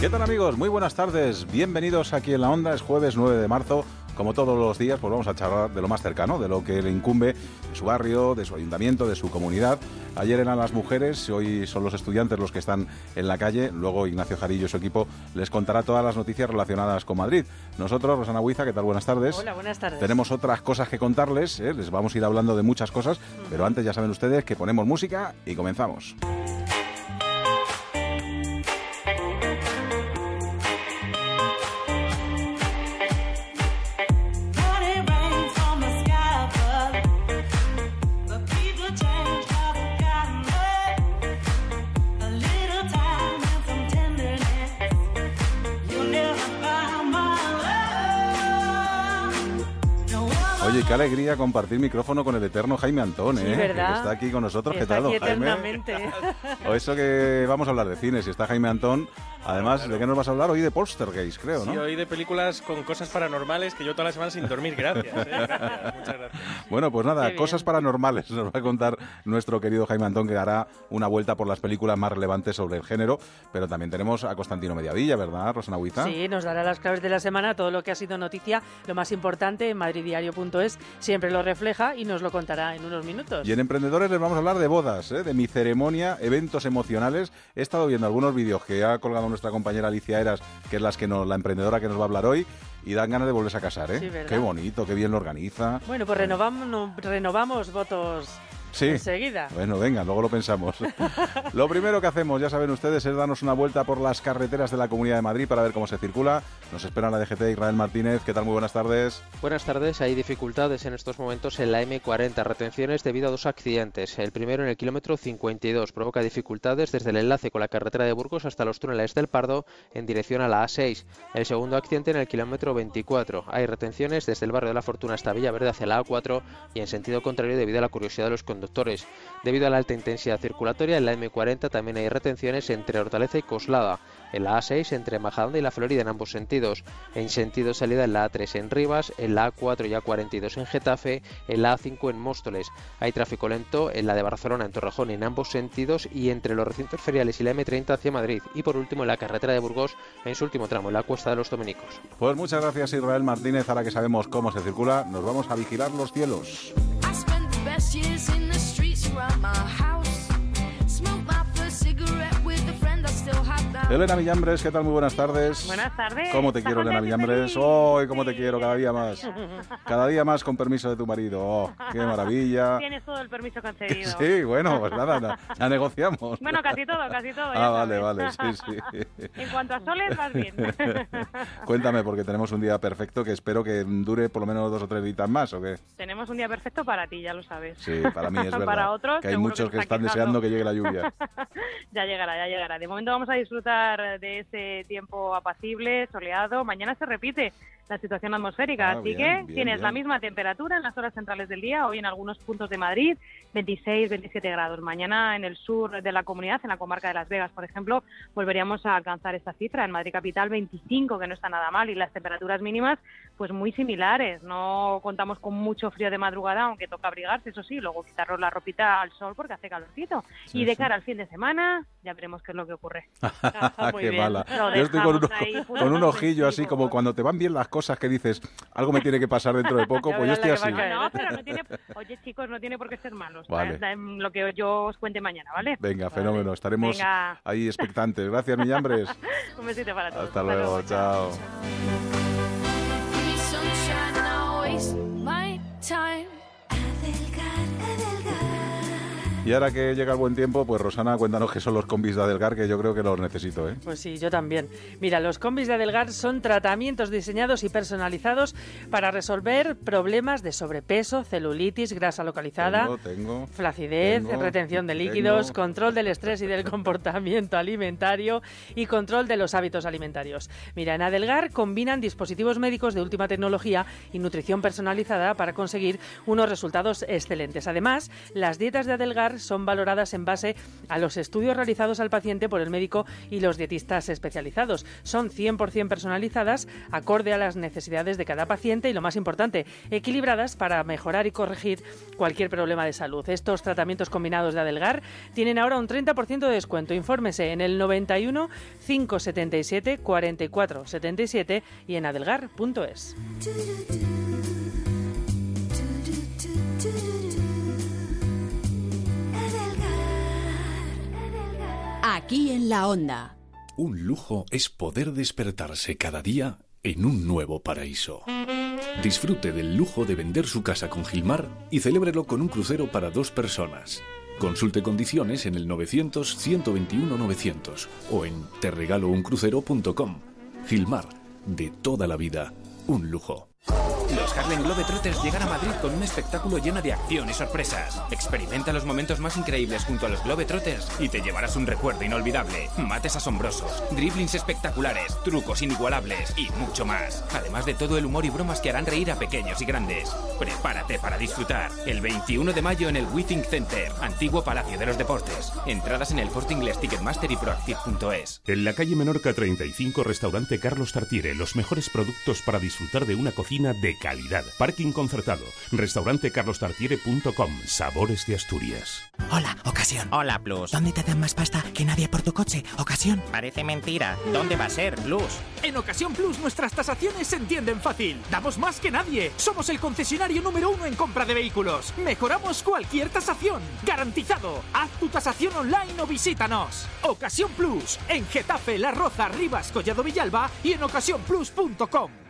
¿Qué tal amigos? Muy buenas tardes. Bienvenidos aquí en la onda. Es jueves 9 de marzo. Como todos los días, pues vamos a charlar de lo más cercano, de lo que le incumbe de su barrio, de su ayuntamiento, de su comunidad. Ayer eran las mujeres, hoy son los estudiantes los que están en la calle. Luego Ignacio Jarillo y su equipo les contará todas las noticias relacionadas con Madrid. Nosotros, Rosana Huiza, ¿qué tal? Buenas tardes. Hola, buenas tardes. Tenemos otras cosas que contarles, ¿eh? les vamos a ir hablando de muchas cosas, pero antes ya saben ustedes que ponemos música y comenzamos. Oye, qué alegría compartir micrófono con el eterno Jaime Antón, ¿eh? ¿verdad? Que está aquí con nosotros. ¿Qué tal, Jaime? O eso que vamos a hablar de cine, si está Jaime Antón. Además, ¿de qué nos vas a hablar? Hoy de Poltergeist, creo, ¿no? Sí, hoy de películas con cosas paranormales que yo toda la semana sin dormir. Gracias. ¿eh? Gracias, Muchas gracias. Bueno, pues nada, cosas paranormales nos va a contar nuestro querido Jaime Antón, que hará una vuelta por las películas más relevantes sobre el género. Pero también tenemos a Constantino Mediavilla, ¿verdad, Rosana Huiza? Sí, nos dará las claves de la semana, todo lo que ha sido noticia, lo más importante en madriddiario.es, siempre lo refleja y nos lo contará en unos minutos. Y en Emprendedores les vamos a hablar de bodas, ¿eh? de mi ceremonia, eventos emocionales. He estado viendo algunos vídeos que ha colgado nuestra compañera Alicia Eras, que es las que nos, la emprendedora que nos va a hablar hoy, y dan ganas de volverse a casar. ¿eh? Qué bonito, qué bien lo organiza. Bueno, pues renovamos, no- renovamos votos Sí. enseguida. Bueno, venga, luego lo pensamos. lo primero que hacemos, ya saben ustedes, es darnos una vuelta por las carreteras de la Comunidad de Madrid para ver cómo se circula. Nos espera la DGT Israel Martínez. ¿Qué tal? Muy buenas tardes. Buenas tardes. Hay dificultades en estos momentos en la M40. Retenciones debido a dos accidentes. El primero en el kilómetro 52 provoca dificultades desde el enlace con la carretera de Burgos hasta los túneles del Pardo en dirección a la A6. El segundo accidente en el kilómetro 24. Hay retenciones desde el barrio de la Fortuna hasta Villaverde hacia la A4 y en sentido contrario debido a la curiosidad de los conductores. Debido a la alta intensidad circulatoria en la M40 también hay retenciones entre Hortaleza y Coslada. En la A6 entre Majadahonda y la Florida en ambos sentidos. En sentido salida en la A3 en Rivas, en la A4 y A42 en Getafe, en la A5 en Móstoles. Hay tráfico lento en la de Barcelona en Torrejón en ambos sentidos y entre los recintos feriales y la M30 hacia Madrid. Y por último en la carretera de Burgos en su último tramo, en la Cuesta de los Dominicos. Pues muchas gracias Israel Martínez. Ahora que sabemos cómo se circula, nos vamos a vigilar los cielos. Best years in the streets around my house. Elena Villambres, ¿qué tal? Muy buenas tardes. Buenas tardes. ¿Cómo te ¿Estás quiero, Elena Villambres? feliz? ¡Oh, cómo te quiero cada día más! Cada día más con permiso de tu marido. ¡Oh, qué maravilla! Tienes todo el permiso concedido. Sí, bueno, pues nada, la, la negociamos. Bueno, casi todo, casi todo. ya Ah, vale, sabes. vale, sí, sí. en cuanto a soles, vas bien. Cuéntame, porque tenemos un día perfecto que espero que dure por lo menos dos o tres días más, ¿o qué? Tenemos un día perfecto para ti, ya lo sabes. Sí, para mí es verdad. Para otros, que hay muchos que están están quejando. deseando que llegue la lluvia. ya llegará, ya llegará. De momento vamos a disfrutar de ese tiempo apacible, soleado. Mañana se repite la situación atmosférica, Ah, así bien, que bien, tienes la bien. misma temperatura en las horas centrales del día, hoy en algunos puntos de Madrid, 26, 27 grados. Mañana en el sur de la comunidad, en la comarca de Las Vegas, por ejemplo, volveríamos a alcanzar esta cifra. En Madrid capital 25, que no está nada mal, y las temperaturas mínimas pues muy similares. No contamos con mucho frío de madrugada, aunque toca abrigarse, eso sí, luego quitarnos la ropita al sol porque hace calorcito. Sí, y de sí. cara al fin de semana, ya veremos qué es lo que ocurre. Muy qué mala. Yo estoy con un, con un ojillo así como cuando te van bien las cosas que dices, algo me tiene que pasar dentro de poco, pues yo estoy así. No, pero no tiene... Oye, chicos, no tiene por qué ser malos. Vale. Lo que yo os cuente mañana, ¿vale? Venga, fenómeno, estaremos Venga. ahí expectantes. Gracias, Millambres. Un besito para todos. Hasta luego, chao. Give me Y ahora que llega el buen tiempo, pues Rosana, cuéntanos qué son los combis de Adelgar, que yo creo que los necesito, ¿eh? Pues sí, yo también. Mira, los combis de Adelgar son tratamientos diseñados y personalizados para resolver problemas de sobrepeso, celulitis, grasa localizada, Tengo, tengo. flacidez, tengo, retención de líquidos, control del estrés y del comportamiento alimentario y control de los hábitos alimentarios. Mira, en Adelgar combinan dispositivos médicos de última tecnología y nutrición personalizada para conseguir unos resultados excelentes. Además, las dietas de Adelgar son valoradas en base a los estudios realizados al paciente por el médico y los dietistas especializados. Son 100% personalizadas, acorde a las necesidades de cada paciente y, lo más importante, equilibradas para mejorar y corregir cualquier problema de salud. Estos tratamientos combinados de Adelgar tienen ahora un 30% de descuento. Infórmese en el 91 577 44 77 y en adelgar.es. Aquí en la onda. Un lujo es poder despertarse cada día en un nuevo paraíso. Disfrute del lujo de vender su casa con Gilmar y celébrelo con un crucero para dos personas. Consulte condiciones en el 900-121-900 o en terregalouncrucero.com. Gilmar, de toda la vida, un lujo. Los Harlem Globetrotters llegan a Madrid con un espectáculo lleno de acción y sorpresas. Experimenta los momentos más increíbles junto a los Globetrotters y te llevarás un recuerdo inolvidable. Mates asombrosos, driblings espectaculares, trucos inigualables y mucho más. Además de todo el humor y bromas que harán reír a pequeños y grandes. Prepárate para disfrutar. El 21 de mayo en el Withing Center, antiguo Palacio de los Deportes. Entradas en el Corte Inglés Ticketmaster y Proactive.es. En la calle Menorca 35, restaurante Carlos Tartiere, los mejores productos para disfrutar de una cocina de calidad. Parking concertado. Restaurante carlostartiere.com. Sabores de Asturias. Hola, ocasión. Hola, Plus. ¿Dónde te dan más pasta que nadie por tu coche? Ocasión. Parece mentira. ¿Dónde va a ser, Plus? En Ocasión Plus nuestras tasaciones se entienden fácil. Damos más que nadie. Somos el concesionario número uno en compra de vehículos. Mejoramos cualquier tasación. Garantizado. Haz tu tasación online o visítanos. Ocasión Plus. En Getafe, La Roza, Rivas, Collado Villalba y en ocasiónplus.com.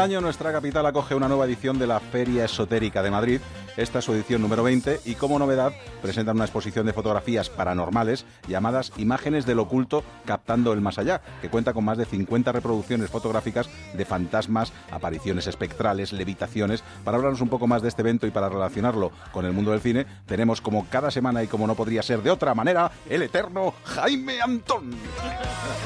Cada año, nuestra capital acoge una nueva edición de la Feria Esotérica de Madrid. Esta es su edición número 20 y como novedad presentan una exposición de fotografías paranormales llamadas Imágenes del Oculto captando el más allá, que cuenta con más de 50 reproducciones fotográficas de fantasmas, apariciones espectrales, levitaciones. Para hablarnos un poco más de este evento y para relacionarlo con el mundo del cine, tenemos como cada semana y como no podría ser de otra manera, el eterno Jaime Antón.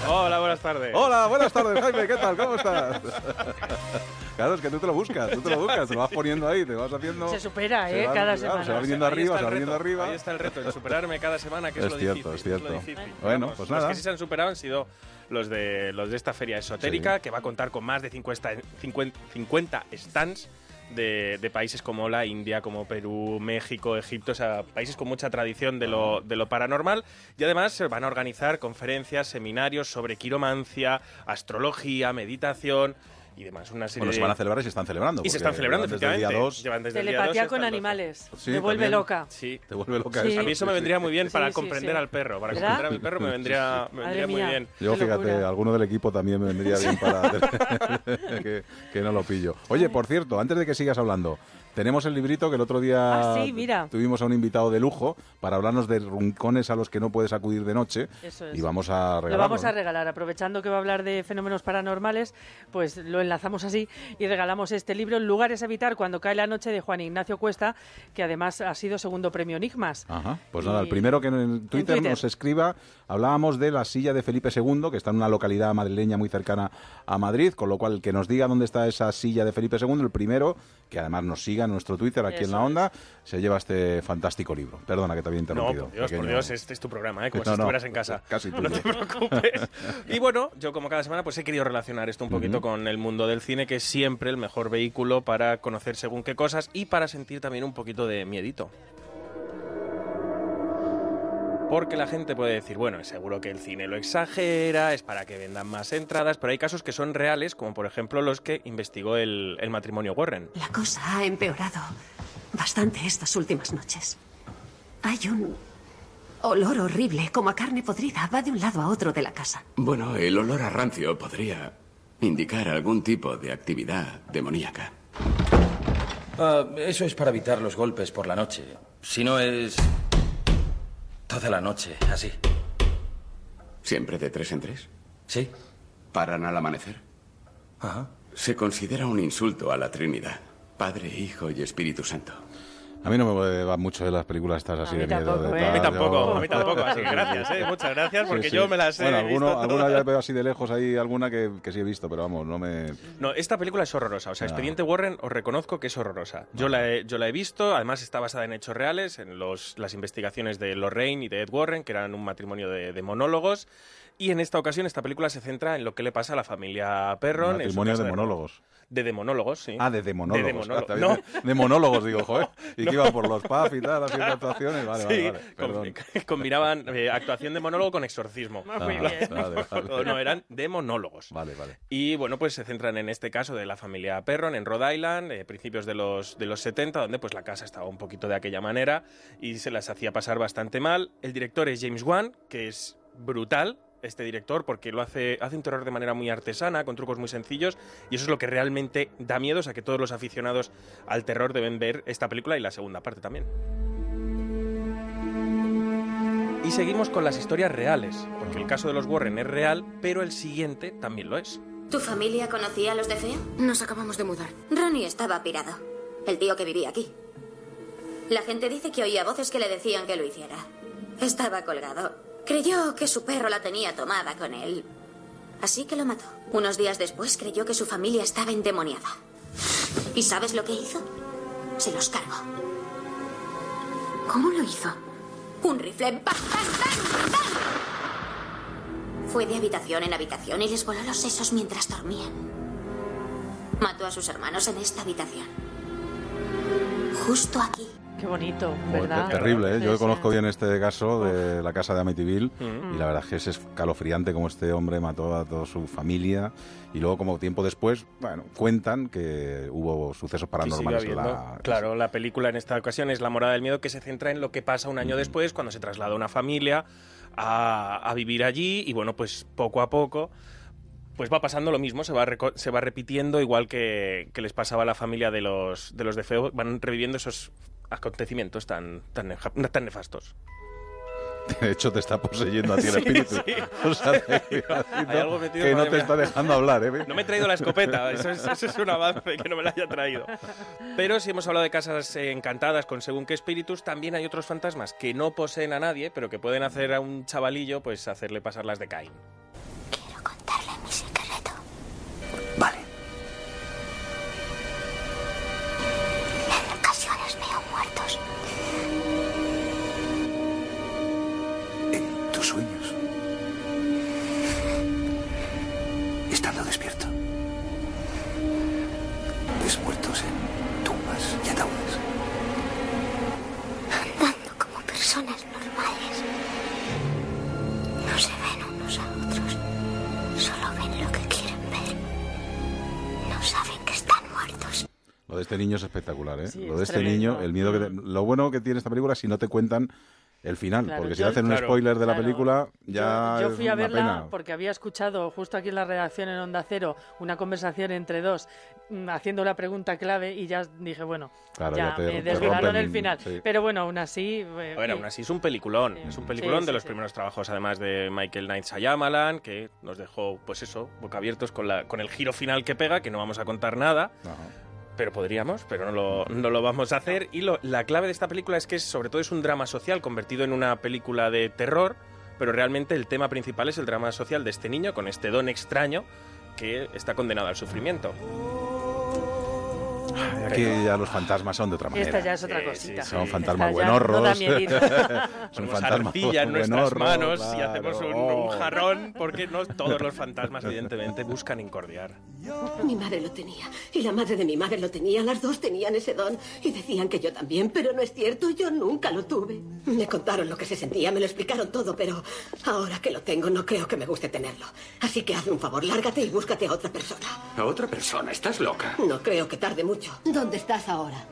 Hola, buenas tardes. Hola, buenas tardes, Jaime, ¿qué tal? ¿Cómo estás? Claro, es que tú te lo buscas, tú te lo buscas, te lo vas poniendo ahí, te vas haciendo... Se supera, Se ¿eh? va- cada claro, semana. se va viniendo Ahí arriba, está se va el viniendo reto, arriba. Ahí está el reto, en superarme cada semana, que es, Es lo cierto, difícil. es cierto. lo difícil. Bueno, Vamos, pues Los nada. que sí se han superado han sido los de, los de esta feria esotérica, Sí. que va a contar con más de 50, 50, 50 stands de, de países como la India, como Perú, México, Egipto, o sea, países con mucha tradición de lo, de lo paranormal. Y además se van a organizar conferencias, seminarios sobre quiromancia, astrología, meditación y demás. Una serie Bueno, se van a celebrar y se están celebrando. Y se están celebrando, día efectivamente. 2. Llevan desde el día Telepatía 2 con hasta el 12. animales. Sí, Me vuelve también. loca. Sí. Te vuelve loca Sí. eso. A mí eso me vendría muy bien Sí, para sí, comprender sí. al perro. Para ¿Verdad? comprender a mi perro me vendría, me vendría muy mía. bien. Yo, fíjate, alguno del equipo también me vendría bien para que, que no lo pillo. Oye, por cierto, antes de que sigas hablando, tenemos el librito que el otro día Ah, sí, mira. tuvimos a un invitado de lujo para hablarnos de rincones a los que no puedes acudir de noche Eso es. y vamos a Lo regalarlo. vamos a regalar, aprovechando que va a hablar de fenómenos paranormales, pues lo enlazamos así y regalamos este libro, Lugares a evitar cuando cae la noche, de Juan Ignacio Cuesta, que además ha sido segundo premio Enigmas. Ajá, pues Y- nada, el primero que en Twitter, Twitter. nos escriba, hablábamos de la silla de Felipe II, que está en una localidad madrileña muy cercana a Madrid, con lo cual el que nos diga dónde está esa silla de Felipe II, el primero, que además nos siga nuestro Twitter, aquí en la onda, se lleva este fantástico libro. Perdona que te había No, interrumpido. por Dios, por Dios, este es tu programa, ¿eh? como No, si no, estuvieras en casa. casi no te preocupes. y bueno, yo como cada semana pues he querido relacionar esto un poquito con el mundo del cine, que es siempre el mejor vehículo para conocer según qué cosas y para sentir también un poquito de miedito. Porque la gente puede decir, bueno, seguro que el cine lo exagera, es para que vendan más entradas, pero hay casos que son reales, como por ejemplo los que investigó el, el matrimonio Warren. La cosa ha empeorado bastante estas últimas noches. Hay un olor horrible, como a carne podrida. Va de un lado a otro de la casa. Bueno, el olor a rancio podría indicar algún tipo de actividad demoníaca. Ah, eso es para evitar los golpes por la noche. Si no es... Toda la noche, así. ¿Siempre de tres en tres? Sí. ¿Paran al amanecer? Ajá. Se considera un insulto a la Trinidad. Padre, Hijo y Espíritu Santo. A mí no me va mucho de las películas estas así de miedo. de A tal, mí tampoco, yo- a mí tampoco, así que gracias, ¿eh? Muchas gracias, porque Sí, sí. yo me las he Bueno, visto alguno- alguna todas. ya veo así de lejos, hay alguna que, que sí he visto, pero vamos, no me... No, esta película es horrorosa. O sea, Ah. Expediente Warren, os reconozco que es horrorosa. Yo la, he, yo la he visto, además está basada en hechos reales, en los, las investigaciones de Lorraine y de Ed Warren, que eran un matrimonio de, de monólogos. Y en esta ocasión, esta película se centra en lo que le pasa a la familia Perron. Matrimonio de monólogos. De demonólogos, sí. Ah, de demonólogos. De demonólogos. Ah, No. de, de monólogos, digo, joder. Y No. que iba por los pubs y tal, haciendo actuaciones. Vale, Sí, vale, vale. Combinaban eh, actuación de monólogo con exorcismo. Ah, Muy bien. vale, vale. No, eran de monólogos. Vale, vale. Y bueno, pues se centran en este caso de la familia Perron en Rhode Island, eh, principios de los, de los 70, donde pues la casa estaba un poquito de aquella manera y se las hacía pasar bastante mal. El director es James Wan, que es brutal este director porque lo hace, hace un terror de manera muy artesana, con trucos muy sencillos, y eso es lo que realmente da miedo, o sea que todos los aficionados al terror deben ver esta película y la segunda parte también. Y seguimos con las historias reales, porque el caso de los Warren es real, pero el siguiente también lo es. ¿Tu familia conocía a los de Feo? Nos acabamos de mudar. Ronnie estaba pirado. El tío que vivía aquí. La gente dice que oía voces que le decían que lo hiciera. Estaba colgado. Creyó que su perro la tenía tomada con él. Así que lo mató. Unos días después creyó que su familia estaba endemoniada. ¿Y sabes lo que hizo? Se los cargó. ¿Cómo lo hizo? Un rifle. ¡Bam, bam, bam! Fue de habitación en habitación y les voló los sesos mientras dormían. Mató a sus hermanos en esta habitación. Justo aquí. Qué bonito, ¿verdad? qué terrible, ¿eh? Yo sí. conozco bien este caso de la casa de Amityville Mm. y la verdad es que es escalofriante como este hombre mató a toda su familia y luego como tiempo después, bueno, cuentan que hubo sucesos paranormales en la... Claro, la película en esta ocasión es La morada del miedo que se centra en lo que pasa un año después cuando se traslada una familia a, a vivir allí y bueno, pues poco a poco pues va pasando lo mismo, se va, se va repitiendo igual que, que les pasaba a la familia de los de los de Feo, van reviviendo esos acontecimientos tan, tan, tan nefastos. De hecho, te está poseyendo a ti el espíritu. sí. O sea, te Hay algo metido, que no te mía. está dejando hablar, ¿eh? No me he traído la escopeta, eso es, eso es un avance que no me la haya traído. Pero si hemos hablado de casas encantadas con según qué espíritus, también hay otros fantasmas que no poseen a nadie, pero que pueden hacer a un chavalillo pues hacerle pasar las de Caín. Este niño es espectacular, ¿eh? Sí, lo de es este tremendo. niño, el miedo que... te- Lo bueno que tiene esta película es si no te cuentan el final, Claro, porque si yo- hacen un claro, spoiler de la claro. película, ya Yo es fui a una verla pena. porque había escuchado justo aquí en la redacción en Onda Cero una conversación entre dos mm, haciendo la pregunta clave y ya dije, bueno, Claro, ya, ya te- me desvelaron el final. sí. Pero bueno, aún así... eh, A eh, aún así es un peliculón, es un peliculón Sí, de sí, los sí. primeros trabajos además de Michael Knight Shyamalan, que nos dejó, pues eso, boca abiertos con, la, con el giro final que pega, que no vamos a contar nada. Pero podríamos, pero no lo, no lo vamos a hacer. Y la clave de esta película es que sobre todo es un drama social convertido en una película de terror, pero realmente el tema principal es el drama social de este niño con este don extraño que está condenado al sufrimiento. Ay, Aquí ya los fantasmas son de otra manera. Esta ya es otra cosita. Son fantasmas Esta ya buenorros. son fantasmas en nuestras buenorros, manos y claro. hacemos un, un jarrón, porque no todos los fantasmas, evidentemente, buscan incordiar. Mi madre lo tenía y la madre de mi madre lo tenía. Las dos tenían ese don y decían que yo también, pero no es cierto. Yo nunca lo tuve. Me contaron lo que se sentía, me lo explicaron todo, pero ahora que lo tengo no creo que me guste tenerlo. Así que hazme un favor, lárgate y búscate a otra persona. A otra persona, estás loca. No creo que tarde mucho. ¿Dónde estás ahora?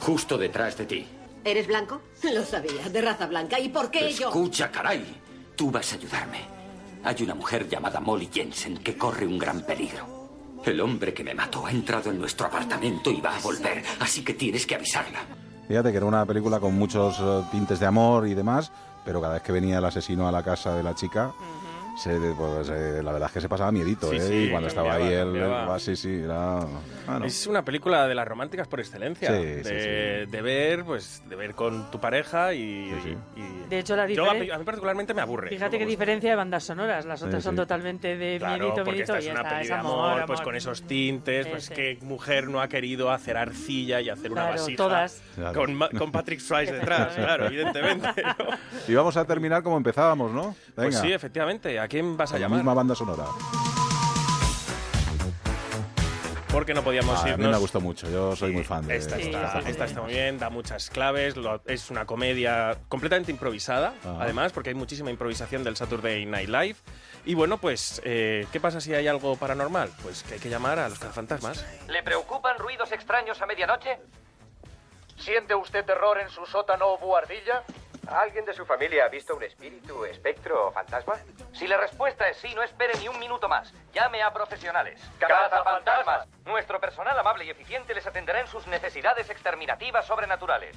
Justo detrás de ti. ¿Eres blanco? Lo sabía, de raza blanca. ¿Y por qué yo? Escucha, caray. Tú vas a ayudarme. Hay una mujer llamada Molly Jensen que corre un gran peligro. El hombre que me mató ha entrado en nuestro apartamento y va a volver, así que tienes que avisarla. Fíjate que era una película con muchos eh, tintes de amor y demás, pero cada vez que venía el asesino a la casa de la chica, se, pues, eh, la verdad es que se pasaba miedito, Sí, ¿eh? sí, y cuando estaba ahí él, ah, sí, sí, era... bueno. Es una película de las románticas por excelencia. Sí, de, sí, de ver, pues, de ver con tu pareja y. y- De hecho, la Yo, a, mí, a mí particularmente me aburre. Fíjate qué diferencia de bandas sonoras. Las otras Sí, son totalmente de Claro, miedito, porque miedito esta es y una esta peli es de amor, amor, pues amor. con esos tintes, pues qué mujer no ha querido hacer arcilla y hacer una Claro, vasija todas. Con, con Patrick Swayze detrás, claro, evidentemente. ¿no? Y vamos a terminar como empezábamos, ¿no? Venga, Pues sí, efectivamente. ¿A quién vas a la llamar? misma banda sonora. Porque no podíamos Ah, a mí irnos. me gustó mucho, yo soy muy fan de Esta, esta está, película. esta está muy bien, da muchas claves, lo- es una comedia completamente improvisada, Ajá. además, porque hay muchísima improvisación del Saturday Night Live. Y bueno, pues, eh, ¿qué pasa si hay algo paranormal? Pues que hay que llamar a los cazafantasmas. ¿Le preocupan ruidos extraños a medianoche? ¿Siente usted terror en su sótano o buhardilla? ¿Alguien de su familia ha visto un espíritu, espectro o fantasma? Si la respuesta es sí, no espere ni un minuto más. Llame a profesionales. ¡Cazafantasmas! Nuestro personal amable y eficiente les atenderá en sus necesidades exterminativas sobrenaturales.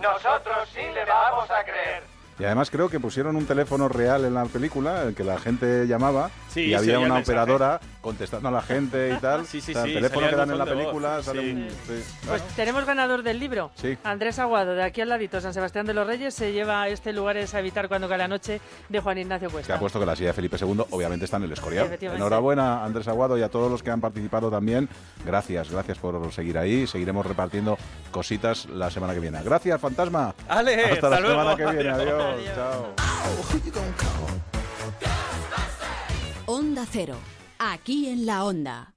Nosotros sí le vamos a creer. Y además creo que pusieron un teléfono real en la película, el que la gente llamaba, Sí, y había una mensaje. operadora contestando a la gente y tal. Sí, sí, O sea, sí, el teléfono que dan en la película sale un... sí. Pues tenemos ganador del libro. Sí. Andrés Aguado, de aquí al ladito, San Sebastián de los Reyes, se lleva este Lugares a evitar cuando cae la noche de Juan Ignacio que Cuesta. ha puesto que la silla de Felipe II obviamente está en el Escorial. Enhorabuena, Andrés Aguado, y a todos los que han participado también. Gracias, gracias por seguir ahí. Seguiremos repartiendo cositas la semana que viene. Gracias, fantasma. Ale, hasta, la luego. semana que viene. Adiós. Adiós. Chao. Onda Cero, aquí en la Onda.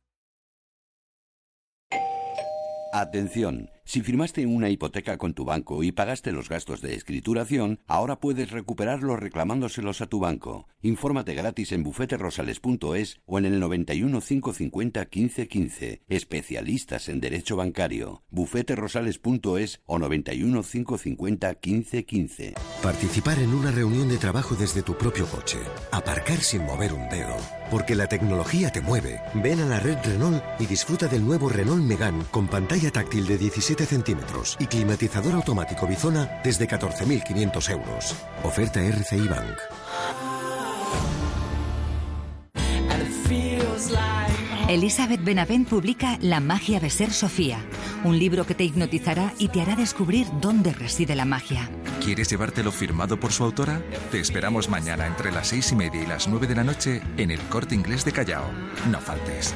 Atención, si firmaste una hipoteca con tu banco y pagaste los gastos de escrituración, ahora puedes recuperarlos reclamándoselos a tu banco. Infórmate gratis en bufeterosales.es o en el 91 550 1515. Especialistas en derecho bancario. bufeterosales.es o 91 550 1515. Participar en una reunión de trabajo desde tu propio coche. Aparcar sin mover un dedo. Porque la tecnología te mueve. Ven a la red Renault y disfruta del nuevo Renault Megane con pantalla táctil de 17 centímetros y climatizador automático Bizona desde 14.500 euros. Oferta RCI Bank. Elizabeth Benavent publica La magia de ser Sofía, un libro que te hipnotizará y te hará descubrir dónde reside la magia. ¿Quieres llevártelo firmado por su autora? Te esperamos mañana entre las seis y media y las nueve de la noche en el Corte Inglés de Callao. No faltes.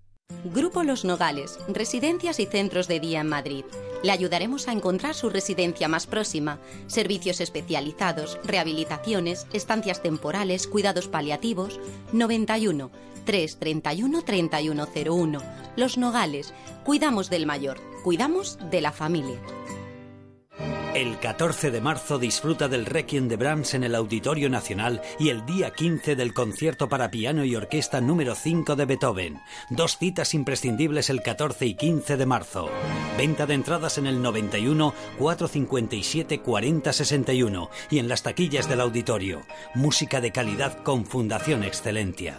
Grupo Los Nogales, residencias y centros de día en Madrid. Le ayudaremos a encontrar su residencia más próxima, servicios especializados, rehabilitaciones, estancias temporales, cuidados paliativos. 91 331 3101. Los Nogales, cuidamos del mayor, cuidamos de la familia. El 14 de marzo disfruta del Requiem de Brahms en el Auditorio Nacional y el día 15 del concierto para piano y orquesta número 5 de Beethoven. Dos citas imprescindibles el 14 y 15 de marzo. Venta de entradas en el 91 457 40 61 y en las taquillas del auditorio. Música de calidad con Fundación Excelentia.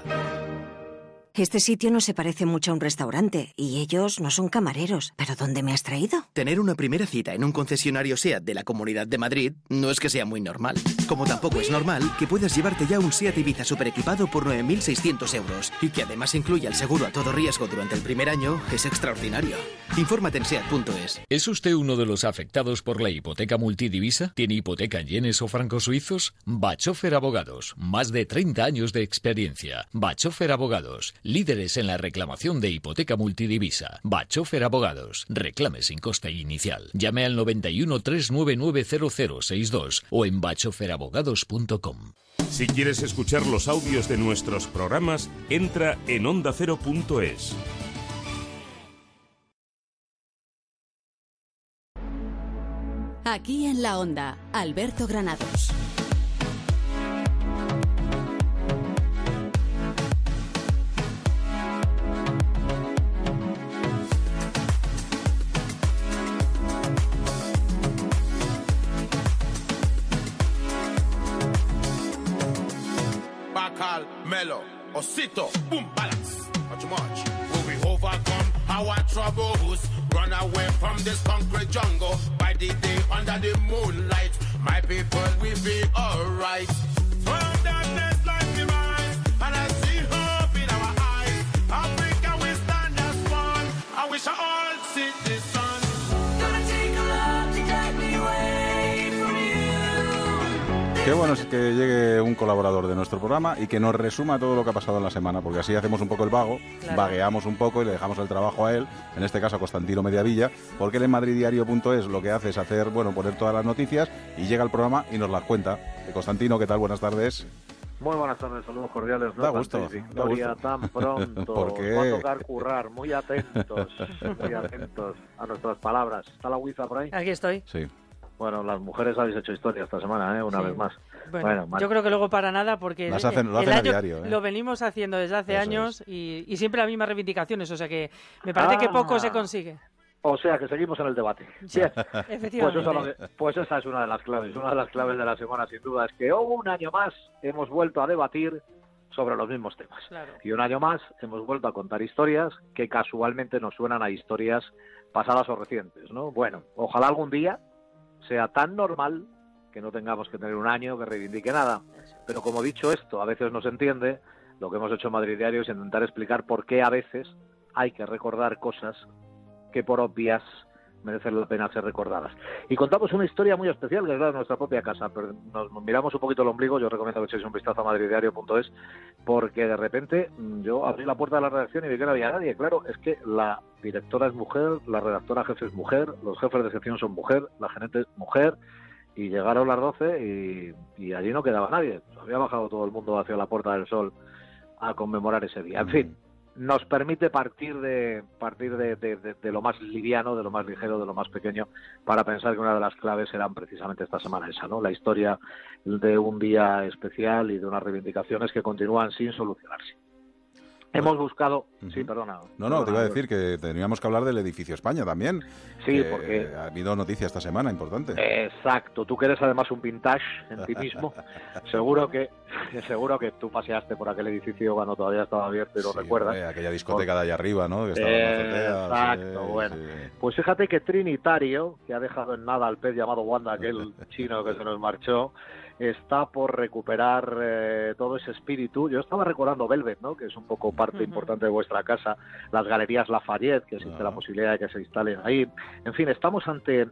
Este sitio no se parece mucho a un restaurante y ellos no son camareros. ¿Pero dónde me has traído? Tener una primera cita en un concesionario SEAT de la Comunidad de Madrid no es que sea muy normal. Como tampoco es normal que puedas llevarte ya un SEAT Ibiza super equipado por 9.600 euros y que además incluya el seguro a todo riesgo durante el primer año es extraordinario. Infórmate en SEAT.es. ¿Es usted uno de los afectados por la hipoteca multidivisa? ¿Tiene hipoteca en yenes o francos suizos? Bachofer Abogados. Más de 30 años de experiencia. Bachofer Abogados líderes en la reclamación de hipoteca multidivisa. Bachofer Abogados. Reclame sin coste inicial. Llame al 91 399 0062 o en bachoferabogados.com. Si quieres escuchar los audios de nuestros programas, entra en ondacero.es. Aquí en la onda, Alberto Granados. Melo, Osito, boom, balance. Not much. Will we overcome our troubles? Run away from this concrete jungle. By the day under the moonlight, my people will be alright. Qué bueno es que llegue un colaborador de nuestro programa y que nos resuma todo lo que ha pasado en la semana, porque así hacemos un poco el vago, Claro. vagueamos un poco y le dejamos el trabajo a él, en este caso a Constantino Mediavilla, porque él en madriddiario.es lo que hace es hacer, bueno, poner todas las noticias y llega al programa y nos las cuenta. Constantino, ¿qué tal? Buenas tardes. Muy buenas tardes, saludos cordiales. No Da gusto, da gusto. tan pronto. ¿Por qué? Va a tocar currar, muy atentos, muy atentos a nuestras palabras. ¿Está la Wiza por ahí? Aquí estoy. Sí. Bueno, las mujeres habéis hecho historia esta semana, ¿eh? Una Sí. vez más. Bueno, yo creo que luego para nada porque Las el- hacen- lo el hacen a año- diario, ¿eh? lo venimos haciendo desde hace Eso años y, y siempre las mismas reivindicaciones, o sea que me parece que poco Ah. se consigue. O sea, que seguimos en el debate. Sí, Bien. Pues, efectivamente. pues esa es una de las claves. Una de las claves de la semana, sin duda, es que un año más hemos vuelto a debatir sobre los mismos temas. Claro. Y un año más hemos vuelto a contar historias que casualmente nos suenan a historias pasadas o recientes, ¿no? Bueno, ojalá algún día sea tan normal que no tengamos que tener un año que reivindique nada. Pero como dicho esto, a veces no se entiende, lo que hemos hecho en Madrid Diario es intentar explicar por qué a veces hay que recordar cosas que por obvias merecen la pena ser recordadas. Y contamos una historia muy especial que es la de nuestra propia casa. Pero nos miramos un poquito el ombligo, yo recomiendo que echéis un vistazo a madriddiario.es porque de repente mm, yo abrí la puerta de la redacción y vi que no había nadie. Claro, es que la directora es mujer, la redactora jefe es mujer, los jefes de sección son mujer, la gerente es mujer y llegaron las 12 y, y allí no quedaba nadie. Había bajado todo el mundo hacia la Puerta del Sol a conmemorar ese día. En fin, nos permite partir de partir de, de- lo más liviano, de lo más ligero, de lo más pequeño, para pensar que una de las claves serán precisamente esta semana esa, ¿no? La historia de un día especial y de unas reivindicaciones que continúan sin solucionarse. Hemos buscado, sí, perdona. No, no, te iba a decir que teníamos que hablar del edificio España también. Sí, que porque- Ha habido noticia esta semana importante. Exacto, tú que eres además un vintage en ti mismo, seguro que seguro que tú paseaste por aquel edificio cuando todavía estaba abierto y lo recuerdas. Hombre, aquella discoteca de allá arriba, ¿no? Que estaba en la azotea, Exacto, sí, bueno. sí. Pues fíjate que Trinitario, que ha dejado en nada al pez llamado Wanda, aquel chino que se nos marchó, está por recuperar eh, todo ese espíritu. Yo estaba recordando Velvet, ¿no? que es un poco parte importante de vuestra casa, las galerías Lafayette, que existe la posibilidad de que se instalen ahí. En fin, estamos ante, eh,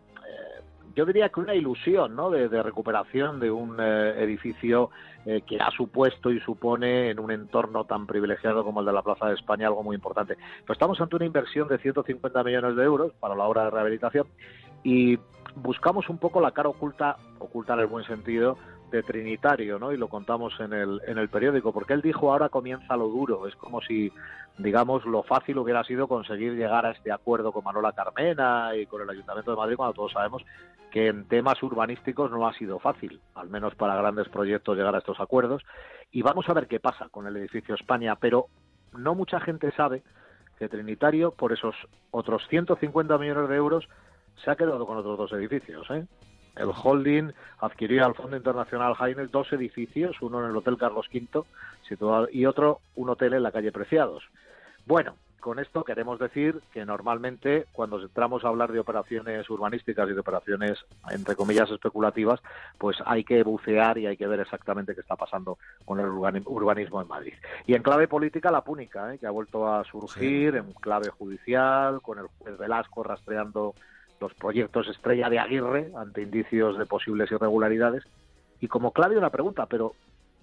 yo diría que una ilusión ¿no? de, de recuperación de un eh, edificio eh, que ha supuesto y supone en un entorno tan privilegiado como el de la Plaza de España algo muy importante. Pero estamos ante una inversión de 150 millones de euros para la obra de rehabilitación y buscamos un poco la cara oculta, oculta en el buen sentido, de Trinitario, ¿no? Y lo contamos en el, en el periódico, porque él dijo ahora comienza lo duro, es como si, digamos, lo fácil hubiera sido conseguir llegar a este acuerdo con Manuela Carmena y con el Ayuntamiento de Madrid, cuando todos sabemos que en temas urbanísticos no ha sido fácil, al menos para grandes proyectos llegar a estos acuerdos. Y vamos a ver qué pasa con el edificio España, pero no mucha gente sabe que Trinitario, por esos otros 150 millones de euros, se ha quedado con otros dos edificios, ¿eh? el holding adquirió al Fondo Internacional Heinz dos edificios, uno en el Hotel Carlos V situado, y otro un hotel en la calle Preciados. Bueno, con esto queremos decir que normalmente cuando entramos a hablar de operaciones urbanísticas y de operaciones entre comillas especulativas, pues hay que bucear y hay que ver exactamente qué está pasando con el urbanismo en Madrid. Y en clave política la púnica, ¿eh? que ha vuelto a surgir, en clave judicial, con el juez Velasco rastreando los proyectos estrella de Aguirre ante indicios de posibles irregularidades. Y como clave una pregunta, pero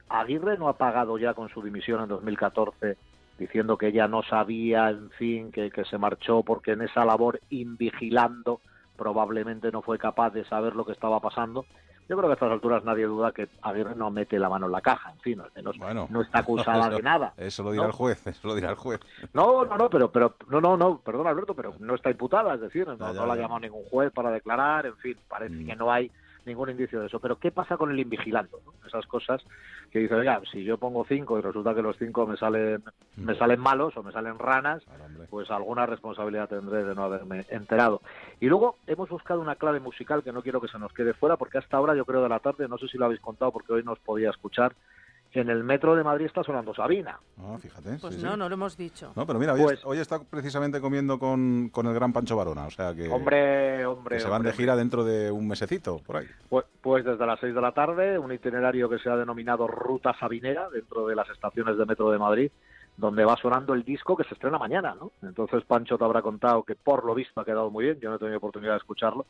Aguirre no ha pagado ya con su dimisión en 2014 diciendo que ella no sabía, en fin, que, que se marchó porque en esa labor invigilando probablemente no fue capaz de saber lo que estaba pasando. Yo creo que a estas alturas nadie duda que Aguirre no mete la mano en la caja, en fin, al menos no está acusada de nada. Eso lo dirá el juez, eso lo dirá el juez. No, no, no, pero, pero, no, no, no, perdón Alberto, pero no está imputada, es decir, no, la ha llamado ningún juez para declarar, en fin, parece mm. que no hay ningún indicio de eso. Pero ¿qué pasa con el invigilando? Esas cosas que dice, oiga, si yo pongo cinco y resulta que los cinco me salen, me mm. salen malos o me salen ranas, pues alguna responsabilidad tendré de no haberme enterado. Y luego hemos buscado una clave musical que no quiero que se nos quede fuera, porque hasta ahora yo creo de la tarde, no sé si lo habéis contado porque hoy nos podía escuchar, en el metro de Madrid está sonando Sabina. Ah, fíjate. Pues no, no lo hemos dicho. No, pero mira, hoy, pues, está precisamente comiendo con, con, el gran Pancho Barona, o sea que... Hombre, hombre... se van de gira dentro de un mesecito, por ahí. Pues, pues, desde las 6 de la tarde, un itinerario que se ha denominado Ruta Sabinera, dentro de las estaciones de metro de Madrid, donde va sonando el disco que se estrena mañana, ¿no? Entonces Pancho te habrá contado que por lo visto ha quedado muy bien, yo no he tenido oportunidad de escucharlo,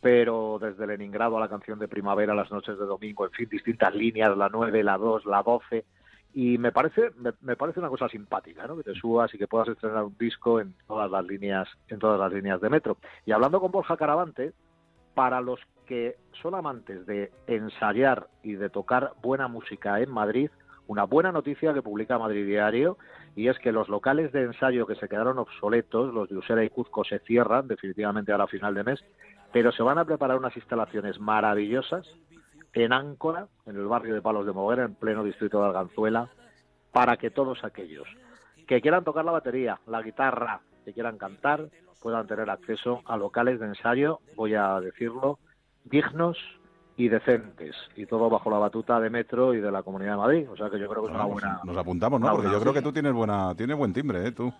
pero desde Leningrado a la canción de primavera, las noches de domingo, en fin, distintas líneas, la 9, la 2, la 12, y me parece me, parece una cosa simpática ¿no? que te subas y que puedas estrenar un disco en todas las líneas en todas las líneas de metro y hablando con Borja Caravante para los que son amantes de ensayar y de tocar buena música en Madrid una buena noticia que publica Madrid Diario y es que los locales de ensayo que se quedaron obsoletos, los de Usera y Cuzco, se cierran definitivamente a la final de mes, pero se van a preparar unas instalaciones maravillosas en Áncora, en el barrio de Palos de Moguera, en pleno distrito de Arganzuela, para que todos aquellos que quieran tocar la batería, la guitarra, que quieran cantar, puedan tener acceso a locales de ensayo, voy a decirlo, dignos y decentes y todo bajo la batuta de Metro y de la Comunidad de Madrid. O sea que yo creo que es una buena nos apuntamos no porque yo creo que tú tienes buena tienes buen timbre eh tú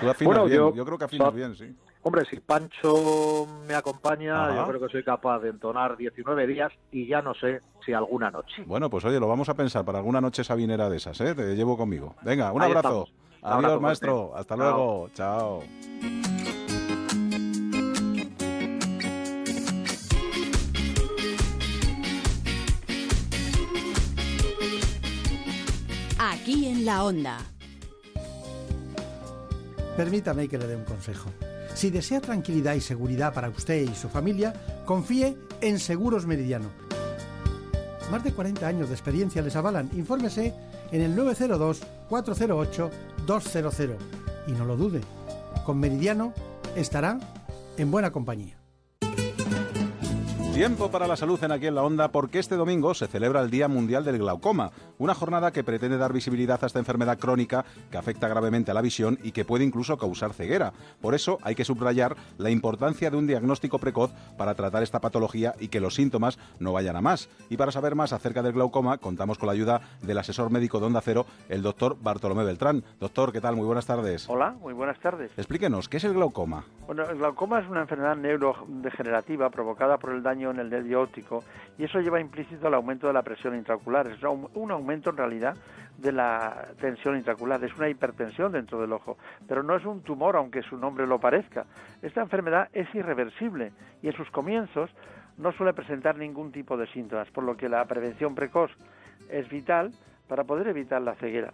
tú afinas bien yo, creo que afinas bien sí hombre si Pancho me acompaña yo creo que soy capaz de entonar 19 días y ya no sé si alguna noche. Bueno pues oye lo vamos a pensar para alguna noche sabinera de esas eh te llevo conmigo. Venga un abrazo. adiós maestro. Hasta luego. Chao. Aquí en la onda. Permítame que le dé un consejo. Si desea tranquilidad y seguridad para usted y su familia, confíe en Seguros Meridiano. Más de 40 años de experiencia les avalan. Infórmese en el 902-408-200. Y no lo dude, con Meridiano estará en buena compañía. Tiempo para la salud en aquí en la onda porque este domingo se celebra el Día Mundial del Glaucoma, una jornada que pretende dar visibilidad a esta enfermedad crónica que afecta gravemente a la visión y que puede incluso causar ceguera. Por eso hay que subrayar la importancia de un diagnóstico precoz para tratar esta patología y que los síntomas no vayan a más. Y para saber más acerca del glaucoma contamos con la ayuda del asesor médico de Onda Cero, el doctor Bartolomé Beltrán. Doctor, ¿qué tal? Muy buenas tardes. Hola, muy buenas tardes. Explíquenos, ¿qué es el glaucoma? Bueno, el glaucoma es una enfermedad neurodegenerativa provocada por el daño en el nervio óptico y eso lleva implícito el aumento de la presión intraocular. Es un aumento en realidad de la tensión intraocular, es una hipertensión dentro del ojo, pero no es un tumor aunque su nombre lo parezca. Esta enfermedad es irreversible y en sus comienzos no suele presentar ningún tipo de síntomas, por lo que la prevención precoz es vital para poder evitar la ceguera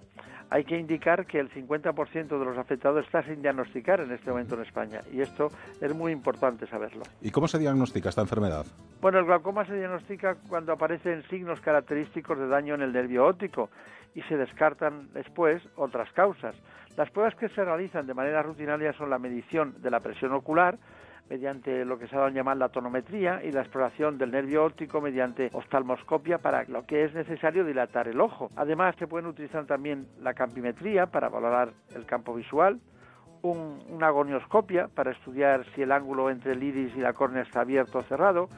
hay que indicar que el 50% de los afectados está sin diagnosticar en este momento en España y esto es muy importante saberlo. ¿Y cómo se diagnostica esta enfermedad? Bueno, el glaucoma se diagnostica cuando aparecen signos característicos de daño en el nervio óptico y se descartan después otras causas. Las pruebas que se realizan de manera rutinaria son la medición de la presión ocular, mediante lo que se ha dado a llamar la tonometría y la exploración del nervio óptico mediante oftalmoscopia para lo que es necesario dilatar el ojo. Además, se pueden utilizar también la campimetría para valorar el campo visual, una gonioscopia para estudiar si el ángulo entre el iris y la córnea está abierto o cerrado,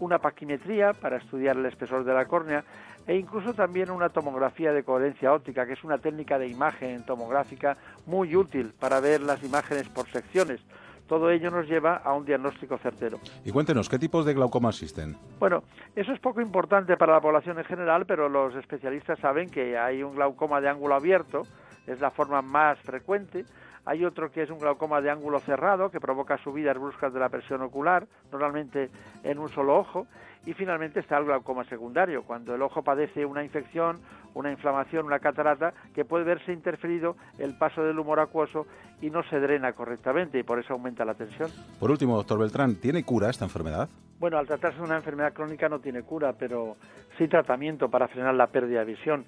una paquimetría para estudiar el espesor de la córnea e incluso también una tomografía de coherencia óptica, que es una técnica de imagen tomográfica muy útil para ver las imágenes por secciones. Todo ello nos lleva a un diagnóstico certero. Y cuéntenos, ¿qué tipos de glaucoma existen? Bueno, eso es poco importante para la población en general, pero los especialistas saben que hay un glaucoma de ángulo abierto, es la forma más frecuente, hay otro que es un glaucoma de ángulo cerrado, que provoca subidas bruscas de la presión ocular, normalmente en un solo ojo. Y finalmente está el glaucoma secundario, cuando el ojo padece una infección, una inflamación, una catarata, que puede verse interferido el paso del humor acuoso y no se drena correctamente y por eso aumenta la tensión. Por último, doctor Beltrán, ¿tiene cura esta enfermedad? Bueno, al tratarse de una enfermedad crónica no tiene cura, pero sí tratamiento para frenar la pérdida de visión.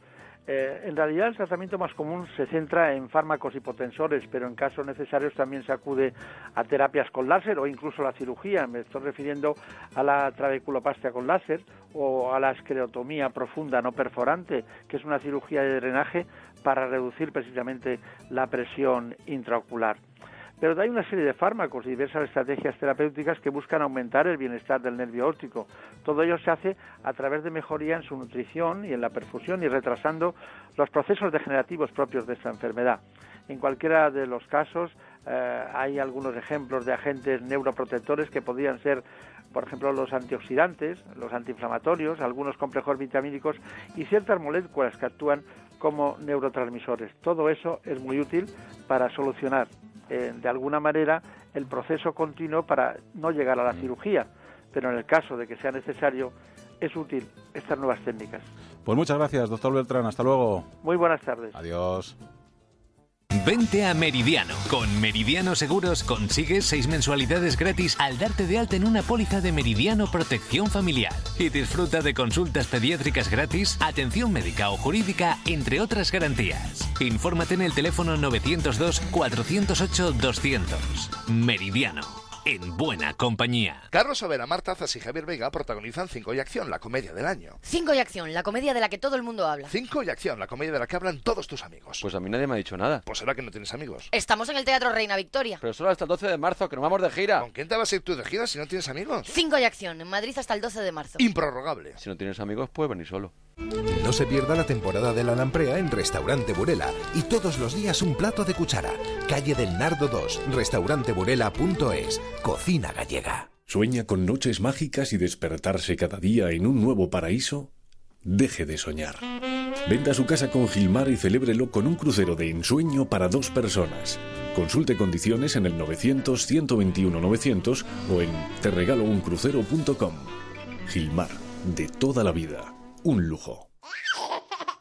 Eh, en realidad el tratamiento más común se centra en fármacos hipotensores, pero en casos necesarios también se acude a terapias con láser o incluso a la cirugía. Me estoy refiriendo a la trabeculopastia con láser o a la esclerotomía profunda no perforante, que es una cirugía de drenaje para reducir precisamente la presión intraocular. Pero hay una serie de fármacos y diversas estrategias terapéuticas que buscan aumentar el bienestar del nervio óptico. Todo ello se hace a través de mejoría en su nutrición y en la perfusión y retrasando los procesos degenerativos propios de esta enfermedad. En cualquiera de los casos eh, hay algunos ejemplos de agentes neuroprotectores que podrían ser, por ejemplo, los antioxidantes, los antiinflamatorios, algunos complejos vitamínicos y ciertas moléculas que actúan como neurotransmisores. Todo eso es muy útil para solucionar eh, de alguna manera el proceso continuo para no llegar a la cirugía, pero en el caso de que sea necesario es útil estas nuevas técnicas. Pues muchas gracias, doctor Beltrán. Hasta luego. Muy buenas tardes. Adiós. Vente a Meridiano. Con Meridiano Seguros consigues seis mensualidades gratis al darte de alta en una póliza de Meridiano Protección Familiar. Y disfruta de consultas pediátricas gratis, atención médica o jurídica, entre otras garantías. Infórmate en el teléfono 902 408 200. Meridiano en buena compañía. Carlos Overa, Marta Zas y Javier Vega protagonizan Cinco y Acción, la comedia del año. Cinco y Acción, la comedia de la que todo el mundo habla. Cinco y Acción, la comedia de la que hablan todos tus amigos. Pues a mí nadie me ha dicho nada. Pues será que no tienes amigos. Estamos en el Teatro Reina Victoria. Pero solo hasta el 12 de marzo, que nos vamos de gira. ¿Con quién te vas a ir tú de gira si no tienes amigos? Cinco y Acción, en Madrid hasta el 12 de marzo. Improrrogable. Si no tienes amigos, puedes venir solo. No se pierda la temporada de la lamprea en Restaurante Burela y todos los días un plato de cuchara. Calle del Nardo 2, restauranteburela.es, cocina gallega. ¿Sueña con noches mágicas y despertarse cada día en un nuevo paraíso? Deje de soñar. Venda su casa con Gilmar y celébrelo con un crucero de ensueño para dos personas. Consulte condiciones en el 900-121-900 o en terregalouncrucero.com. Gilmar, de toda la vida. Un lujo.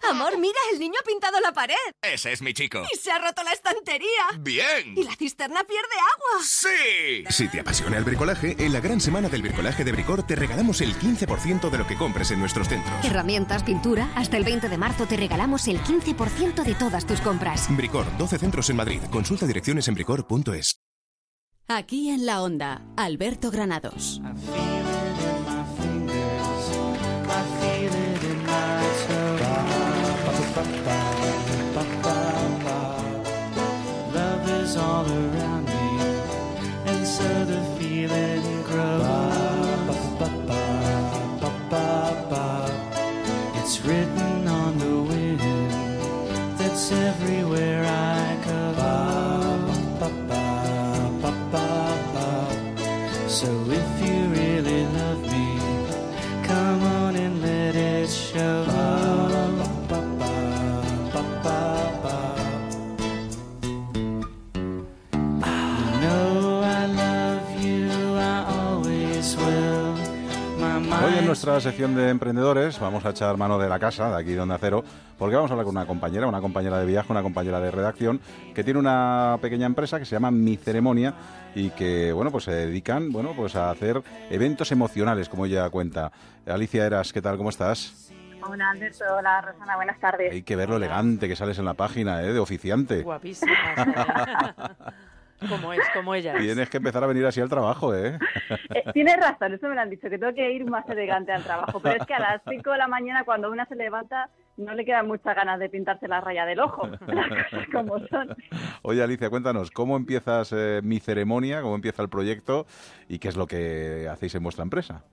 Amor, mira, el niño ha pintado la pared. Ese es mi chico. Y se ha roto la estantería. Bien. Y la cisterna pierde agua. Sí. Si te apasiona el bricolaje, en la gran semana del bricolaje de Bricor te regalamos el 15% de lo que compres en nuestros centros. Herramientas, pintura, hasta el 20 de marzo te regalamos el 15% de todas tus compras. Bricor, 12 centros en Madrid. Consulta direcciones en bricor.es. Aquí en la onda, Alberto Granados. It's written on the wind that's everywhere I nuestra sección de emprendedores vamos a echar mano de la casa, de aquí donde acero, porque vamos a hablar con una compañera, una compañera de viaje, una compañera de redacción, que tiene una pequeña empresa que se llama Mi Ceremonia y que, bueno, pues se dedican, bueno, pues a hacer eventos emocionales, como ella cuenta. Alicia Eras, ¿qué tal? ¿Cómo estás? Hola Alberto, hola Rosana, buenas tardes. Hay que ver lo elegante que sales en la página, ¿eh? De oficiante. Guapísima. como es, como ella. es. Tienes que empezar a venir así al trabajo, ¿eh? Eh, tienes razón, eso me lo han dicho, que tengo que ir más elegante al trabajo, pero es que a las 5 de la mañana cuando una se levanta no le quedan muchas ganas de pintarse la raya del ojo, como son. Oye, Alicia, cuéntanos, ¿cómo empiezas eh, mi ceremonia? ¿Cómo empieza el proyecto? ¿Y qué es lo que hacéis en vuestra empresa?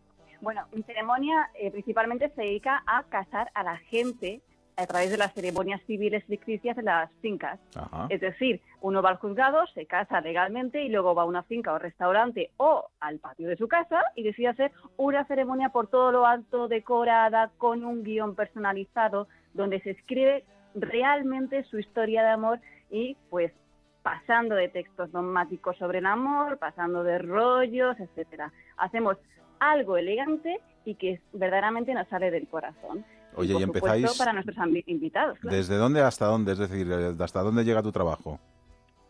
Bueno, mi ceremonia eh, principalmente se dedica a casar a la gente a través de las ceremonias civiles ficticias en las fincas. Ajá. Es decir, uno va al juzgado, se casa legalmente y luego va a una finca o restaurante o al patio de su casa y decide hacer una ceremonia por todo lo alto, decorada, con un guion personalizado, donde se escribe realmente su historia de amor y pues pasando de textos dogmáticos sobre el amor, pasando de rollos, etcétera. Hacemos algo elegante y que verdaderamente nos sale del corazón. Oye, por y supuesto, empezáis para nuestros invitados. claro. ¿Desde dónde hasta dónde? Es decir, eh, ¿hasta dónde llega tu trabajo?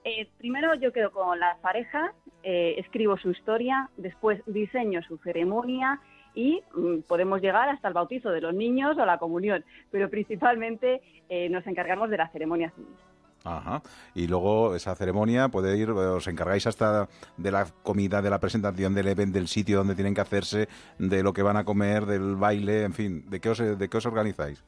Eh, primero yo quedo con la pareja, eh, escribo su historia, después diseño su ceremonia y mm, podemos llegar hasta el bautizo de los niños o la comunión, pero principalmente eh, nos encargamos de la ceremonia civil. Ajá. Y luego esa ceremonia puede ir, os encargáis hasta de la comida, de la presentación, del evento, del sitio donde tienen que hacerse, de lo que van a comer, del baile, en fin, ¿de qué os, de qué os organizáis?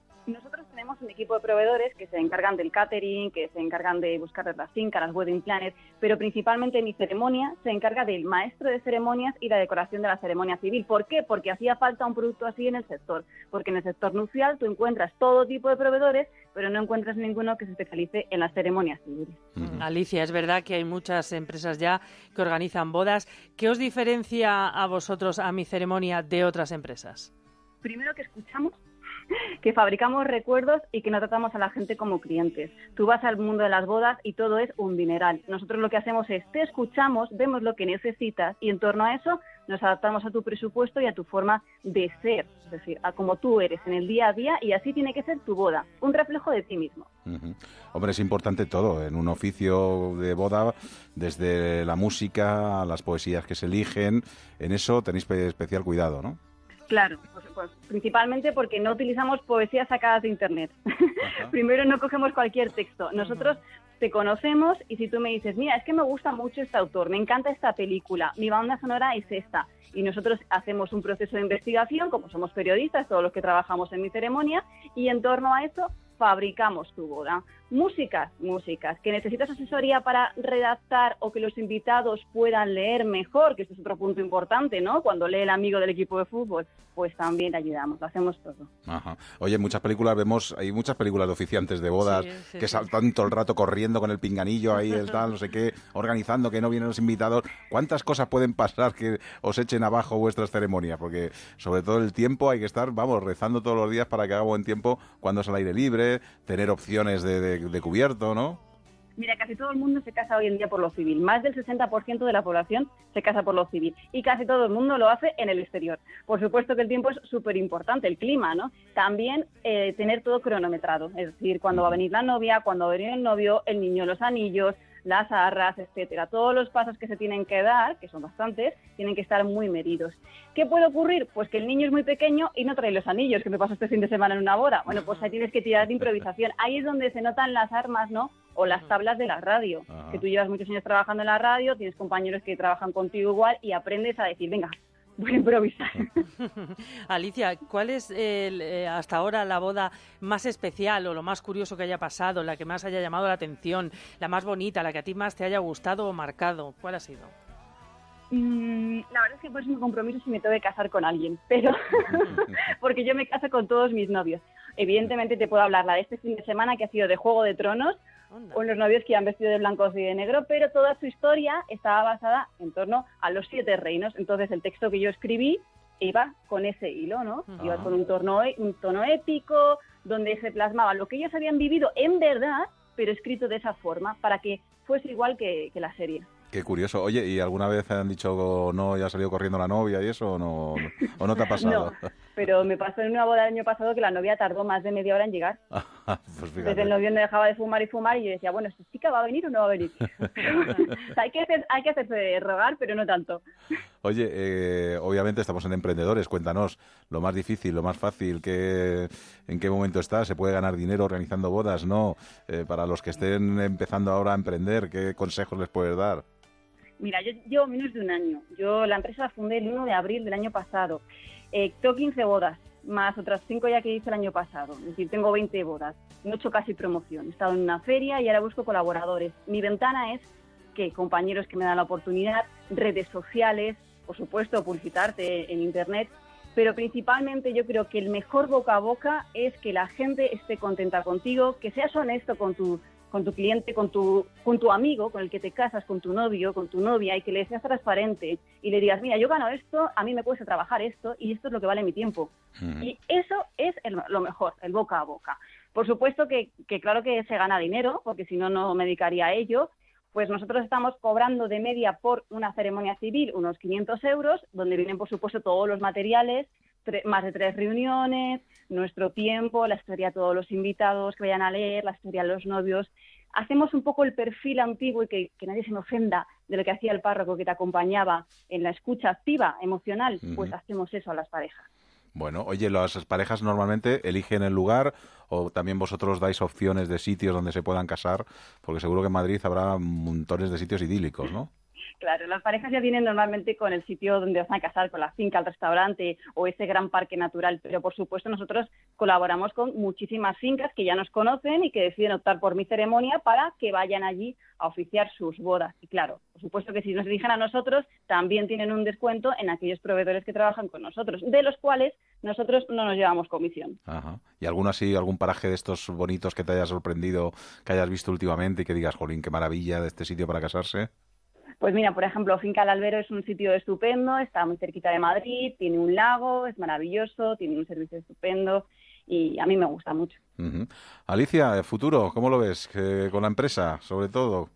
Tenemos un equipo de proveedores que se encargan del catering, que se encargan de buscar las fincas, las wedding planners, pero principalmente mi ceremonia se encarga del maestro de ceremonias y la decoración de la ceremonia civil. ¿Por qué? Porque hacía falta un producto así en el sector, porque en el sector nupcial tú encuentras todo tipo de proveedores, pero no encuentras ninguno que se especialice en las ceremonias civiles. Alicia, es verdad que hay muchas empresas ya que organizan bodas. ¿Qué os diferencia a vosotros, a mi ceremonia, de otras empresas? Primero que escuchamos que fabricamos recuerdos y que no tratamos a la gente como clientes. Tú vas al mundo de las bodas y todo es un dineral. Nosotros lo que hacemos es te escuchamos, vemos lo que necesitas y en torno a eso nos adaptamos a tu presupuesto y a tu forma de ser, es decir, a como tú eres en el día a día y así tiene que ser tu boda, un reflejo de ti mismo. Hombre, es importante todo en un oficio de boda, desde la música a las poesías que se eligen, en eso tenéis pe- especial cuidado, ¿no? Claro, pues, pues, principalmente porque no utilizamos poesías sacadas de internet. Primero no cogemos cualquier texto. Nosotros te conocemos y si tú me dices, mira, es que me gusta mucho este autor, me encanta esta película, mi banda sonora es esta. Y nosotros hacemos un proceso de investigación, como somos periodistas, todos los que trabajamos en mi ceremonia, y en torno a eso fabricamos tu boda. Músicas, músicas. Que necesitas asesoría para redactar o que los invitados puedan leer mejor, que este es otro punto importante, ¿no? Cuando lee el amigo del equipo de fútbol, pues también te ayudamos, lo hacemos todo. Ajá. Oye, en muchas películas vemos, hay muchas películas de oficiantes de bodas Sí, sí, que sí. saltan todo el rato corriendo con el pinganillo ahí, el tal, no sé qué, organizando que no vienen los invitados. ¿Cuántas cosas pueden pasar que os echen abajo vuestras ceremonias? Porque sobre todo el tiempo hay que estar, vamos, rezando todos los días para que haga buen tiempo cuando es al aire libre, tener opciones de, de- de cubierto, ¿no? Mira, casi todo el mundo se casa hoy en día por lo civil. Más del 60% de la población se casa por lo civil. Y casi todo el mundo lo hace en el exterior. Por supuesto que el tiempo es súper importante, el clima, ¿no? También eh, tener todo cronometrado. Es decir, cuándo va a venir la novia, cuándo va a venir el novio, el niño, los anillos, las arras, etcétera. Todos los pasos que se tienen que dar, que son bastantes, tienen que estar muy medidos. ¿Qué puede ocurrir? Pues que el niño es muy pequeño y no trae los anillos, que me pasó este fin de semana en una boda. Bueno, pues ahí tienes que tirar de improvisación. Ahí es donde se notan las armas, ¿no? O las tablas de la radio. Ajá. Que tú llevas muchos años trabajando en la radio, tienes compañeros que trabajan contigo igual y aprendes a decir, venga, voy a improvisar. Alicia, ¿cuál es el, eh, hasta ahora la boda más especial o lo más curioso que haya pasado, la que más haya llamado la atención, la más bonita, la que a ti más te haya gustado o marcado? ¿Cuál ha sido? Mm, la verdad es que pues un compromiso si me tengo que casar con alguien, pero porque yo me caso con todos mis novios. Evidentemente te puedo hablar la de este fin de semana que ha sido de Juego de Tronos, unos novios que han vestido de blancos y de negro, pero toda su historia estaba basada en torno a los siete reinos. Entonces el texto que yo escribí iba con ese hilo, ¿no? Iba con un tono, un tono épico, donde se plasmaba lo que ellos habían vivido en verdad, pero escrito de esa forma, para que fuese igual que, que la serie. Qué curioso. Oye, ¿y alguna vez han dicho no, ya ha salido corriendo la novia y eso o no, o no te ha pasado? Pero me pasó en una boda el año pasado que la novia tardó más de media hora en llegar. pues Desde el novio no dejaba de fumar y fumar y yo decía, bueno, ¿esta chica va a venir o no va a venir? Hay que hacer, hay que hacerse rogar, pero no tanto. Oye, eh, obviamente estamos en emprendedores. Cuéntanos lo más difícil, lo más fácil, qué, en qué momento estás. ¿Se puede ganar dinero organizando bodas? No. Eh, para los que estén empezando ahora a emprender, ¿qué consejos les puedes dar? Mira, yo llevo menos de un año. Yo la empresa la fundé el 1 de abril del año pasado. Eh, tengo 15 bodas, más otras 5 ya que hice el año pasado. Es decir, tengo 20 bodas. No he hecho casi promoción. He estado en una feria y ahora busco colaboradores. Mi ventana es que compañeros que me dan la oportunidad, redes sociales, por supuesto, publicitarte en Internet. pero principalmente yo creo que el mejor boca a boca es que la gente esté contenta contigo, que seas honesto con tu con tu cliente, con tu, con tu amigo, con el que te casas, con tu novio, con tu novia, y que le seas transparente y le digas, mira, yo gano esto, a mí me cuesta trabajar esto y esto es lo que vale mi tiempo. Y eso es el- lo mejor, el boca a boca. Por supuesto que, que claro que se gana dinero, porque si no, no me dedicaría a ello. Pues nosotros estamos cobrando de media por una ceremonia civil unos 500 euros, donde vienen, por supuesto, todos los materiales, más de tres reuniones, nuestro tiempo, la historia de todos los invitados que vayan a leer, la historia de los novios. Hacemos un poco el perfil antiguo y que, que nadie se me ofenda de lo que hacía el párroco que te acompañaba en la escucha activa, emocional, pues hacemos eso a las parejas. Bueno, oye, las parejas normalmente eligen el lugar o también vosotros dais opciones de sitios donde se puedan casar, porque seguro que en Madrid habrá montones de sitios idílicos, ¿no? Claro, las parejas ya vienen normalmente con el sitio donde vas a casar, con la finca, el restaurante o ese gran parque natural, pero por supuesto nosotros colaboramos con muchísimas fincas que ya nos conocen y que deciden optar por mi ceremonia para que vayan allí a oficiar sus bodas. Y claro, por supuesto que si nos dirigen a nosotros, también tienen un descuento en aquellos proveedores que trabajan con nosotros, de los cuales nosotros no nos llevamos comisión. Ajá. ¿Y algún así, algún paraje de estos bonitos que te haya sorprendido, que hayas visto últimamente y que digas, jolín, qué maravilla de este sitio para casarse? Pues mira, por ejemplo, Finca El Albero es un sitio estupendo, está muy cerquita de Madrid, tiene un lago, es maravilloso, tiene un servicio estupendo y a mí me gusta mucho. Alicia, futuro, ¿cómo lo ves? Con la empresa, sobre todo.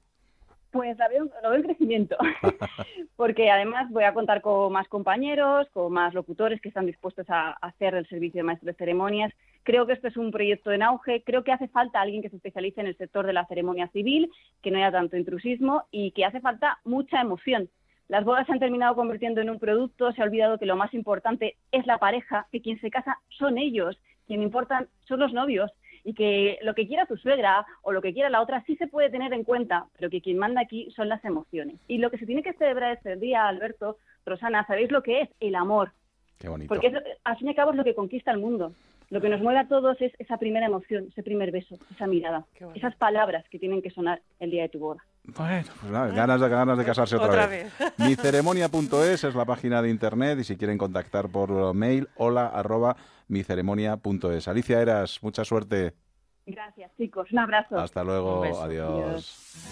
Pues la veo, lo veo en crecimiento, porque además voy a contar con más compañeros, con más locutores que están dispuestos a hacer el servicio de maestro de ceremonias. Creo que este es un proyecto en auge, creo que hace falta alguien que se especialice en el sector de la ceremonia civil, que no haya tanto intrusismo y que hace falta mucha emoción. Las bodas se han terminado convirtiendo en un producto, se ha olvidado que lo más importante es la pareja, que quien se casa son ellos, quien importan son los novios y que lo que quiera tu suegra o lo que quiera la otra sí se puede tener en cuenta, pero que quien manda aquí son las emociones. Y lo que se tiene que celebrar este día, Alberto, Rosana, ¿sabéis lo que es? El amor. Qué bonito. Porque eso, al fin y al cabo es lo que conquista el mundo. Lo que nos mueve a todos es esa primera emoción, ese primer beso, esa mirada, esas palabras que tienen que sonar el día de tu boda. Bueno, pues nada, ganas de, ganas de casarse otra, Otra vez. Miceremonia.es es la página de internet y si quieren contactar por mail, hola arroba miceremonia.es. Alicia Eras, mucha suerte. Gracias, chicos. Un abrazo. Hasta luego. Beso. Adiós.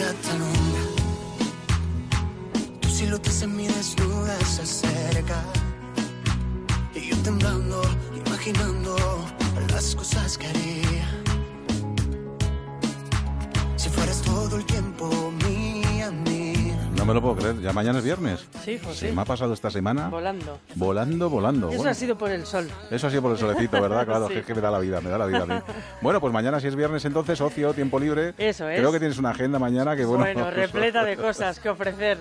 Te alumbra. Tu silueta se mi desnuda se me lo puedo creer, ya mañana es viernes. Sí, pues Se me ha pasado esta semana Volando. volando, volando. Eso Bueno, ha sido por el sol. Eso ha sido por el solecito, ¿verdad? Claro, Sí. que es que me da la vida, me da la vida a mí. Bueno, pues mañana si es viernes entonces, ocio, tiempo libre. Eso es. Creo que tienes una agenda mañana que bueno. Bueno, repleta de cosas que ofrecer.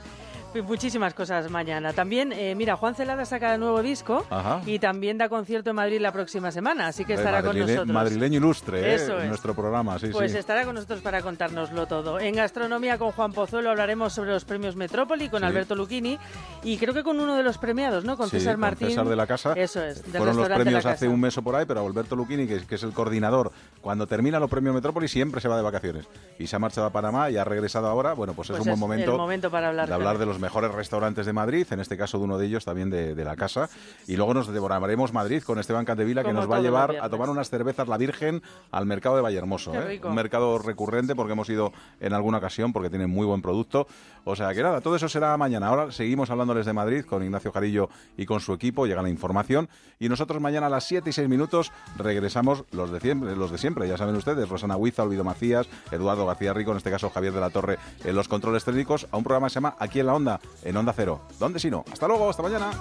Muchísimas cosas mañana. También, eh, mira, Juan Celada saca nuevo disco Ajá. y también da concierto en Madrid la próxima semana, así que De estará con nosotros. Madrileño ilustre, ¿eh? En nuestro programa, sí, Pues sí. estará con nosotros para contárnoslo todo. En Gastronomía con Juan Pozuelo hablaremos sobre los premios Metrópoli con Sí. Alberto Luchini y creo que con uno de los premiados, ¿no? Con César con Martín. César de la Casa. Eso es, del Fueron los premios hace un mes o por ahí, pero Alberto Luchini, que, que es el coordinador, cuando termina los premios Metrópoli siempre se va de vacaciones. Y se ha marchado a Panamá y ha regresado ahora. Bueno, pues, Pues es un buen momento, el momento para hablar de hablar de los mejores restaurantes de Madrid, en este caso de uno de ellos también de, de la casa. Y luego nos devoraremos Madrid con Esteban Candevila, que Como nos va a los llevar a tomar unas cervezas La Virgen al mercado de Vallehermoso. ¿eh? Un mercado recurrente porque hemos ido en alguna ocasión porque tienen muy buen producto. O sea que nada, todo eso será mañana. Ahora seguimos hablándoles de Madrid con Ignacio Jarillo y con su equipo. Llega la información. Y nosotros mañana a las 7 y 6 minutos regresamos los de siempre, los de siempre. Ya saben ustedes, Rosana Huiza, Olvido Macías, Eduardo García Rico, en este caso Javier de la Torre en los controles técnicos, a un programa que se llama Aquí en la Onda, en Onda Cero. ¿Dónde si no? Hasta luego, hasta mañana.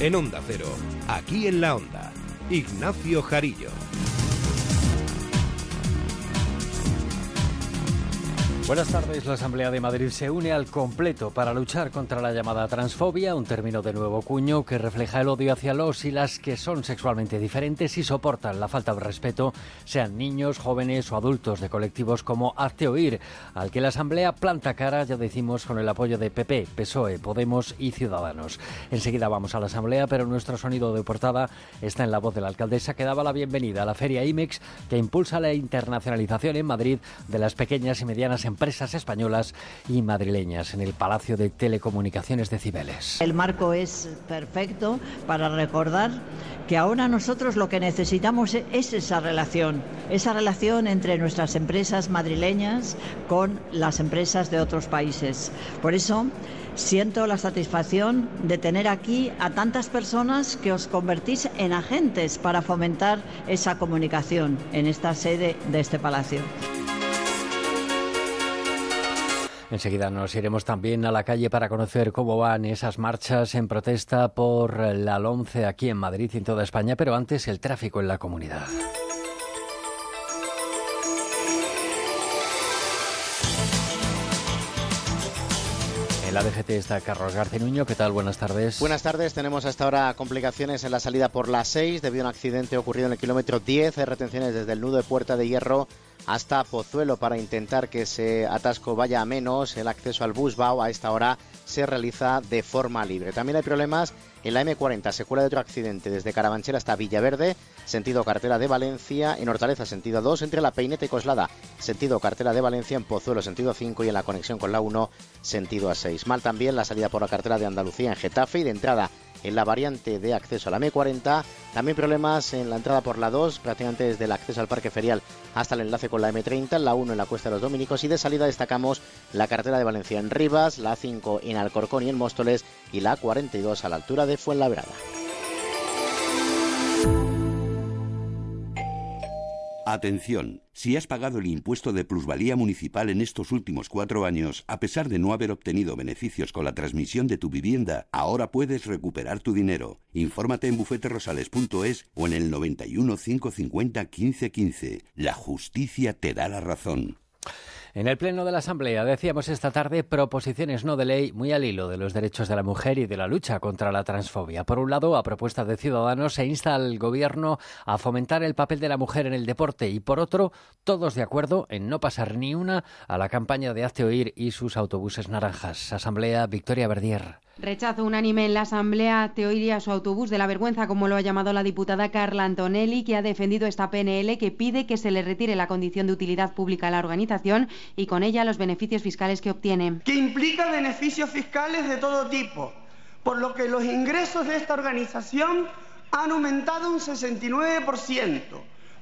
En Onda Cero, aquí en la Onda, Ignacio Jarillo. Buenas tardes. La Asamblea de Madrid se une al completo para luchar contra la llamada transfobia, un término de nuevo cuño que refleja el odio hacia los y las que son sexualmente diferentes y soportan la falta de respeto, sean niños, jóvenes o adultos de colectivos como Hazte Oír, al que la Asamblea planta cara, ya decimos, con el apoyo de PP, PSOE, Podemos y Ciudadanos. Enseguida vamos a la Asamblea, pero nuestro sonido de portada está en la voz de la alcaldesa que daba la bienvenida a la Feria IMEX que impulsa la internacionalización en Madrid de las pequeñas y medianas empresas españolas y madrileñas en el Palacio de Telecomunicaciones de Cibeles. El marco es perfecto para recordar que ahora nosotros lo que necesitamos es esa relación, esa relación entre nuestras empresas madrileñas con las empresas de otros países. Por eso siento la satisfacción de tener aquí a tantas personas que os convertís en agentes para fomentar esa comunicación en esta sede de este palacio. Enseguida nos iremos también a la calle para conocer cómo van esas marchas en protesta por la 11 aquí en Madrid y en toda España, pero antes el tráfico en la comunidad. La DGT está Carlos García Nuño. ¿Qué tal? Buenas tardes. Buenas tardes. Tenemos hasta ahora complicaciones en la salida por la 6 debido a un accidente ocurrido en el kilómetro 10. Hay retenciones desde el nudo de Puerta de Hierro hasta Pozuelo para intentar que ese atasco vaya a menos. El acceso al Busbao a esta hora se realiza de forma libre. También hay problemas en la M40, secuela de otro accidente desde Carabanchel hasta Villaverde, sentido cartera de Valencia, en Hortaleza sentido 2, entre la Peineta y Coslada, sentido cartera de Valencia, en Pozuelo sentido 5 y en la conexión con la 1, sentido A6. Mal también la salida por la cartera de Andalucía en Getafe y de entrada en la variante de acceso a la M40. También problemas en la entrada por la 2, prácticamente desde el acceso al Parque Ferial hasta el enlace con la M30, la 1 en la Cuesta de los Dominicos y de salida destacamos la carretera de Valencia en Rivas, la 5 en Alcorcón y en Móstoles y la 42 a la altura de Fuenlabrada. Atención, si has pagado el impuesto de plusvalía municipal en estos últimos cuatro años, a pesar de no haber obtenido beneficios con la transmisión de tu vivienda, ahora puedes recuperar tu dinero. Infórmate en bufeterosales.es o en el 91 550 1515. La justicia te da la razón. En el Pleno de la Asamblea decíamos esta tarde proposiciones no de ley muy al hilo de los derechos de la mujer y de la lucha contra la transfobia. Por un lado, a propuesta de Ciudadanos, se insta al Gobierno a fomentar el papel de la mujer en el deporte y por otro, todos de acuerdo en no pasar ni una a la campaña de Hazte Oír y sus autobuses naranjas. Asamblea Victoria Verdier. Rechazo unánime en la Asamblea te oiría su autobús de la vergüenza, como lo ha llamado la diputada Carla Antonelli, que ha defendido esta PNL que pide que se le retire la condición de utilidad pública a la organización y con ella los beneficios fiscales que obtiene. que implica beneficios fiscales de todo tipo, por lo que los ingresos de esta organización han aumentado un 69%,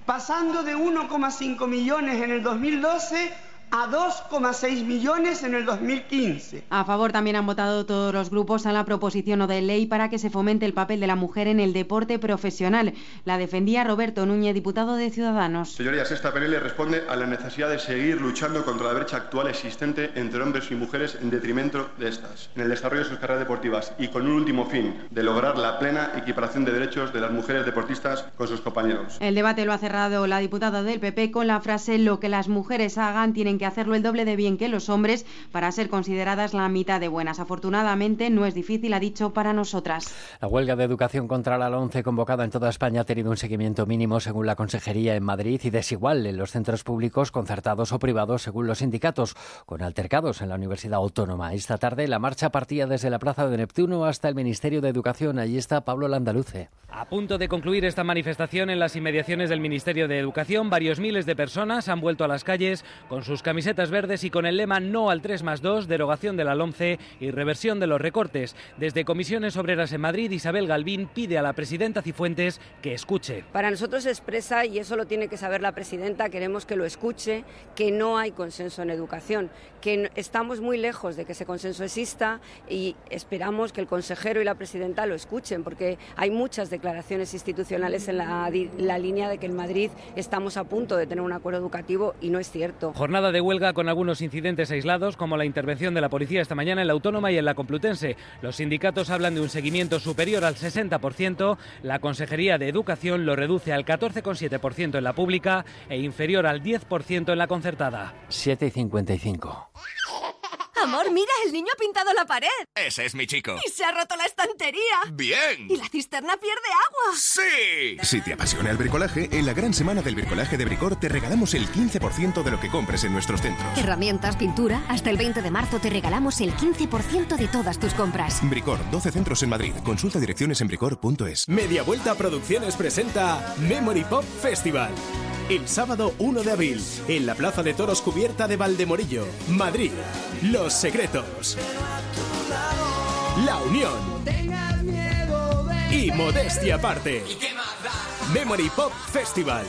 pasando de 1,5 millones en el 2012 a 2,6 millones en el 2015. A favor también han votado todos los grupos a la proposición o de ley para que se fomente el papel de la mujer en el deporte profesional. La defendía Roberto Núñez, diputado de Ciudadanos. Señorías, esta PNL responde a la necesidad de seguir luchando contra la brecha actual existente entre hombres y mujeres en detrimento de estas, en el desarrollo de sus carreras deportivas y con un último fin, de lograr la plena equiparación de derechos de las mujeres deportistas con sus compañeros. El debate lo ha cerrado la diputada del PP con la frase lo que las mujeres hagan tienen que hacerlo el doble de bien que los hombres para ser consideradas la mitad de buenas. Afortunadamente no es difícil, ha dicho, para nosotras. La huelga de educación contra la LONCE convocada en toda España ha tenido un seguimiento mínimo según la Consejería en Madrid y desigual en los centros públicos concertados o privados según los sindicatos, con altercados en la Universidad Autónoma. Esta tarde la marcha partía desde la Plaza de Neptuno hasta el Ministerio de Educación. Allí está Pablo Landaluce. A punto de concluir esta manifestación en las inmediaciones del Ministerio de Educación, varios miles de personas han vuelto a las calles con sus camisetas verdes y con el lema No al 3 más 2, derogación de la LOMCE y reversión de los recortes. Desde Comisiones Obreras en Madrid, Isabel Galvín pide a la presidenta Cifuentes que escuche. Para nosotros expresa, y eso lo tiene que saber la presidenta, queremos que lo escuche, que no hay consenso en educación, que estamos muy lejos de que ese consenso exista y esperamos que el consejero y la presidenta lo escuchen, porque hay muchas declaraciones institucionales en la línea de que en Madrid estamos a punto de tener un acuerdo educativo y no es cierto. Jornada de huelga con algunos incidentes aislados, como la intervención de la policía esta mañana en la Autónoma y en la Complutense. Los sindicatos hablan de un seguimiento superior al 60%, la Consejería de Educación lo reduce al 14,7% en la pública e inferior al 10% en la concertada. 7 y 55. Amor, mira, el niño ha pintado la pared. Ese es mi chico. Y se ha roto la estantería. Bien. Y la cisterna pierde agua. Sí. Si te apasiona el bricolaje, en la gran semana del bricolaje de Bricor te regalamos el 15% de lo que compres en nuestros centros. Herramientas, pintura. Hasta el 20 de marzo te regalamos el 15% de todas tus compras. Bricor, 12 centros en Madrid. Consulta direcciones en bricor.es. Media Vuelta Producciones presenta Memory Pop Festival. El sábado 1 de abril, en la Plaza de Toros Cubierta de Valdemorillo, Madrid. Los secretos. La unión. Y modestia aparte. Memory Pop Festival.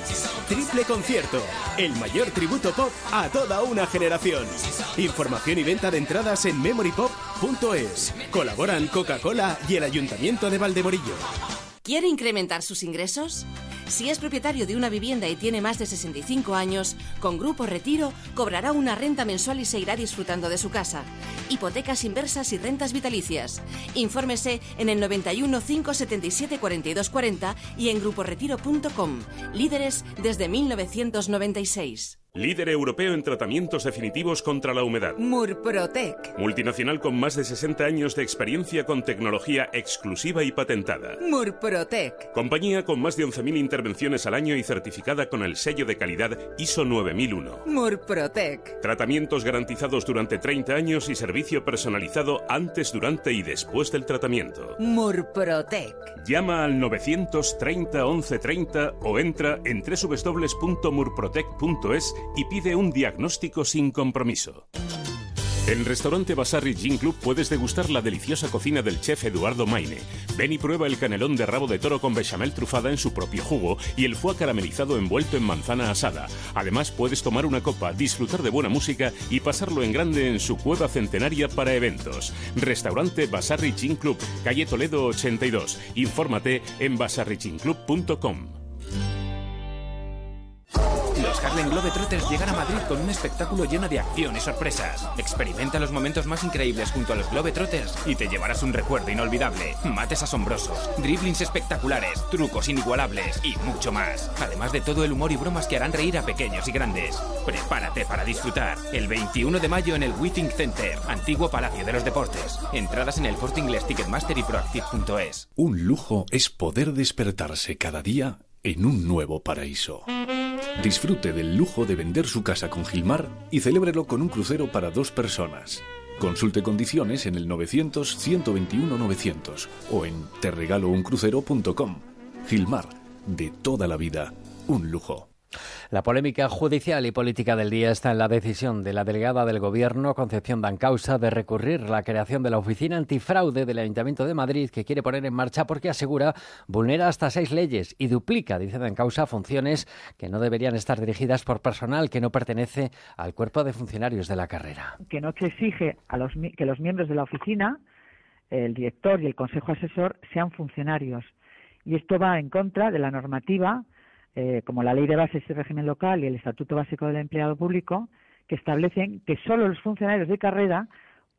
Triple concierto. El mayor tributo pop a toda una generación. Información y venta de entradas en memorypop.es. Colaboran Coca-Cola y el Ayuntamiento de Valdemorillo. ¿Quiere incrementar sus ingresos? Si es propietario de una vivienda y tiene más de 65 años, con Grupo Retiro cobrará una renta mensual y se irá disfrutando de su casa. Hipotecas inversas y rentas vitalicias. Infórmese en el 91 577 42 40 y en gruporetiro.com. Líderes desde 1996. Líder europeo en tratamientos definitivos contra la humedad. Murprotec. Multinacional con más de 60 años de experiencia con tecnología exclusiva y patentada. Murprotec. Compañía con más de 11.000 intervenciones al año y certificada con el sello de calidad ISO 9001. Murprotec. Tratamientos garantizados durante 30 años y servicio personalizado antes, durante y después del tratamiento. Murprotec. Llama al 930 1130 o entra en www.murprotec.es y pide un diagnóstico sin compromiso. En Restaurante Basarri Gin Club puedes degustar la deliciosa cocina del chef Eduardo Maine. Ven y prueba el canelón de rabo de toro con bechamel trufada en su propio jugo y el foie caramelizado envuelto en manzana asada. Además puedes tomar una copa, disfrutar de buena música y pasarlo en grande en su cueva centenaria para eventos. Restaurante Basarri Gin Club, calle Toledo 82. Infórmate en basarriginclub.com. Harlem Globetrotters llegan a Madrid con un espectáculo lleno de acción y sorpresas. Experimenta los momentos más increíbles junto a los Globetrotters y te llevarás un recuerdo inolvidable. Mates asombrosos, driblings espectaculares, trucos inigualables y mucho más. Además de todo el humor y bromas que harán reír a pequeños y grandes. Prepárate para disfrutar. El 21 de mayo en el Withing Center, antiguo Palacio de los Deportes. Entradas en el Corte Inglés Ticketmaster y Proactive.es. Un lujo es poder despertarse cada día en un nuevo paraíso. Disfrute del lujo de vender su casa con Gilmar y celébrelo con un crucero para dos personas. Consulte condiciones en el 900-121-900 o en terregalouncrucero.com. Gilmar, de toda la vida, un lujo. La polémica judicial y política del día está en la decisión de la delegada del Gobierno, Concepción Dancausa, de recurrir la creación de la Oficina Antifraude del Ayuntamiento de Madrid, que quiere poner en marcha porque asegura vulnera hasta seis leyes y duplica, dice Dancausa, funciones que no deberían estar dirigidas por personal que no pertenece al cuerpo de funcionarios de la carrera. que no se exige a los, que los miembros de la oficina, el director y el consejo asesor, sean funcionarios. Y esto va en contra de la normativa, eh, como la Ley de Bases y Régimen Local y el Estatuto Básico del Empleado Público, que establecen que solo los funcionarios de carrera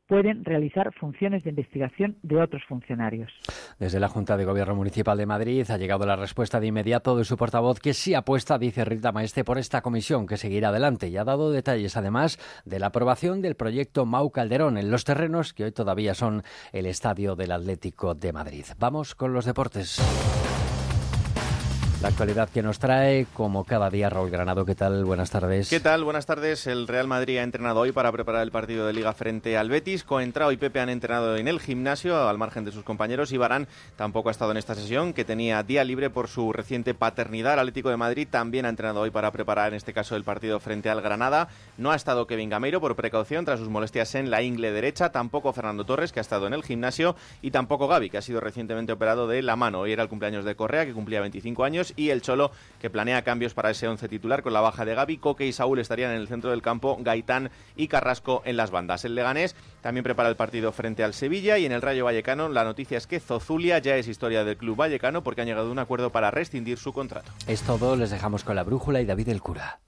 pueden realizar funciones de investigación de otros funcionarios. Desde la Junta de Gobierno Municipal de Madrid ha llegado la respuesta de inmediato de su portavoz que sí apuesta, dice Rita Maestre, por esta comisión que seguirá adelante y ha dado detalles además de la aprobación del proyecto Mau Calderón en los terrenos que hoy todavía son el estadio del Atlético de Madrid. Vamos con los deportes. La actualidad que nos trae, como cada día, Raúl Granado. ¿Qué tal? Buenas tardes. ¿Qué tal? Buenas tardes. El Real Madrid ha entrenado hoy para preparar el partido de Liga frente al Betis. Coentrao y Pepe han entrenado en el gimnasio, al margen de sus compañeros. Y Barán tampoco ha estado en esta sesión, que tenía día libre por su reciente paternidad. El Atlético de Madrid también ha entrenado hoy para preparar, en este caso, el partido frente al Granada. No ha estado Kevin Gameiro por precaución tras sus molestias en la ingle derecha. Tampoco Fernando Torres, que ha estado en el gimnasio. Y tampoco Gaby, que ha sido recientemente operado de la mano. Hoy era el cumpleaños de Correa, que cumplía 25 años. Y el Cholo, que planea cambios para ese once titular con la baja de Gaby. Coque y Saúl estarían en el centro del campo, Gaitán y Carrasco en las bandas. El Leganés también prepara el partido frente al Sevilla y en el Rayo Vallecano la noticia es que Zozulia ya es historia del club vallecano porque han llegado a un acuerdo para rescindir su contrato. Es todo, les dejamos con la brújula y David el Cura.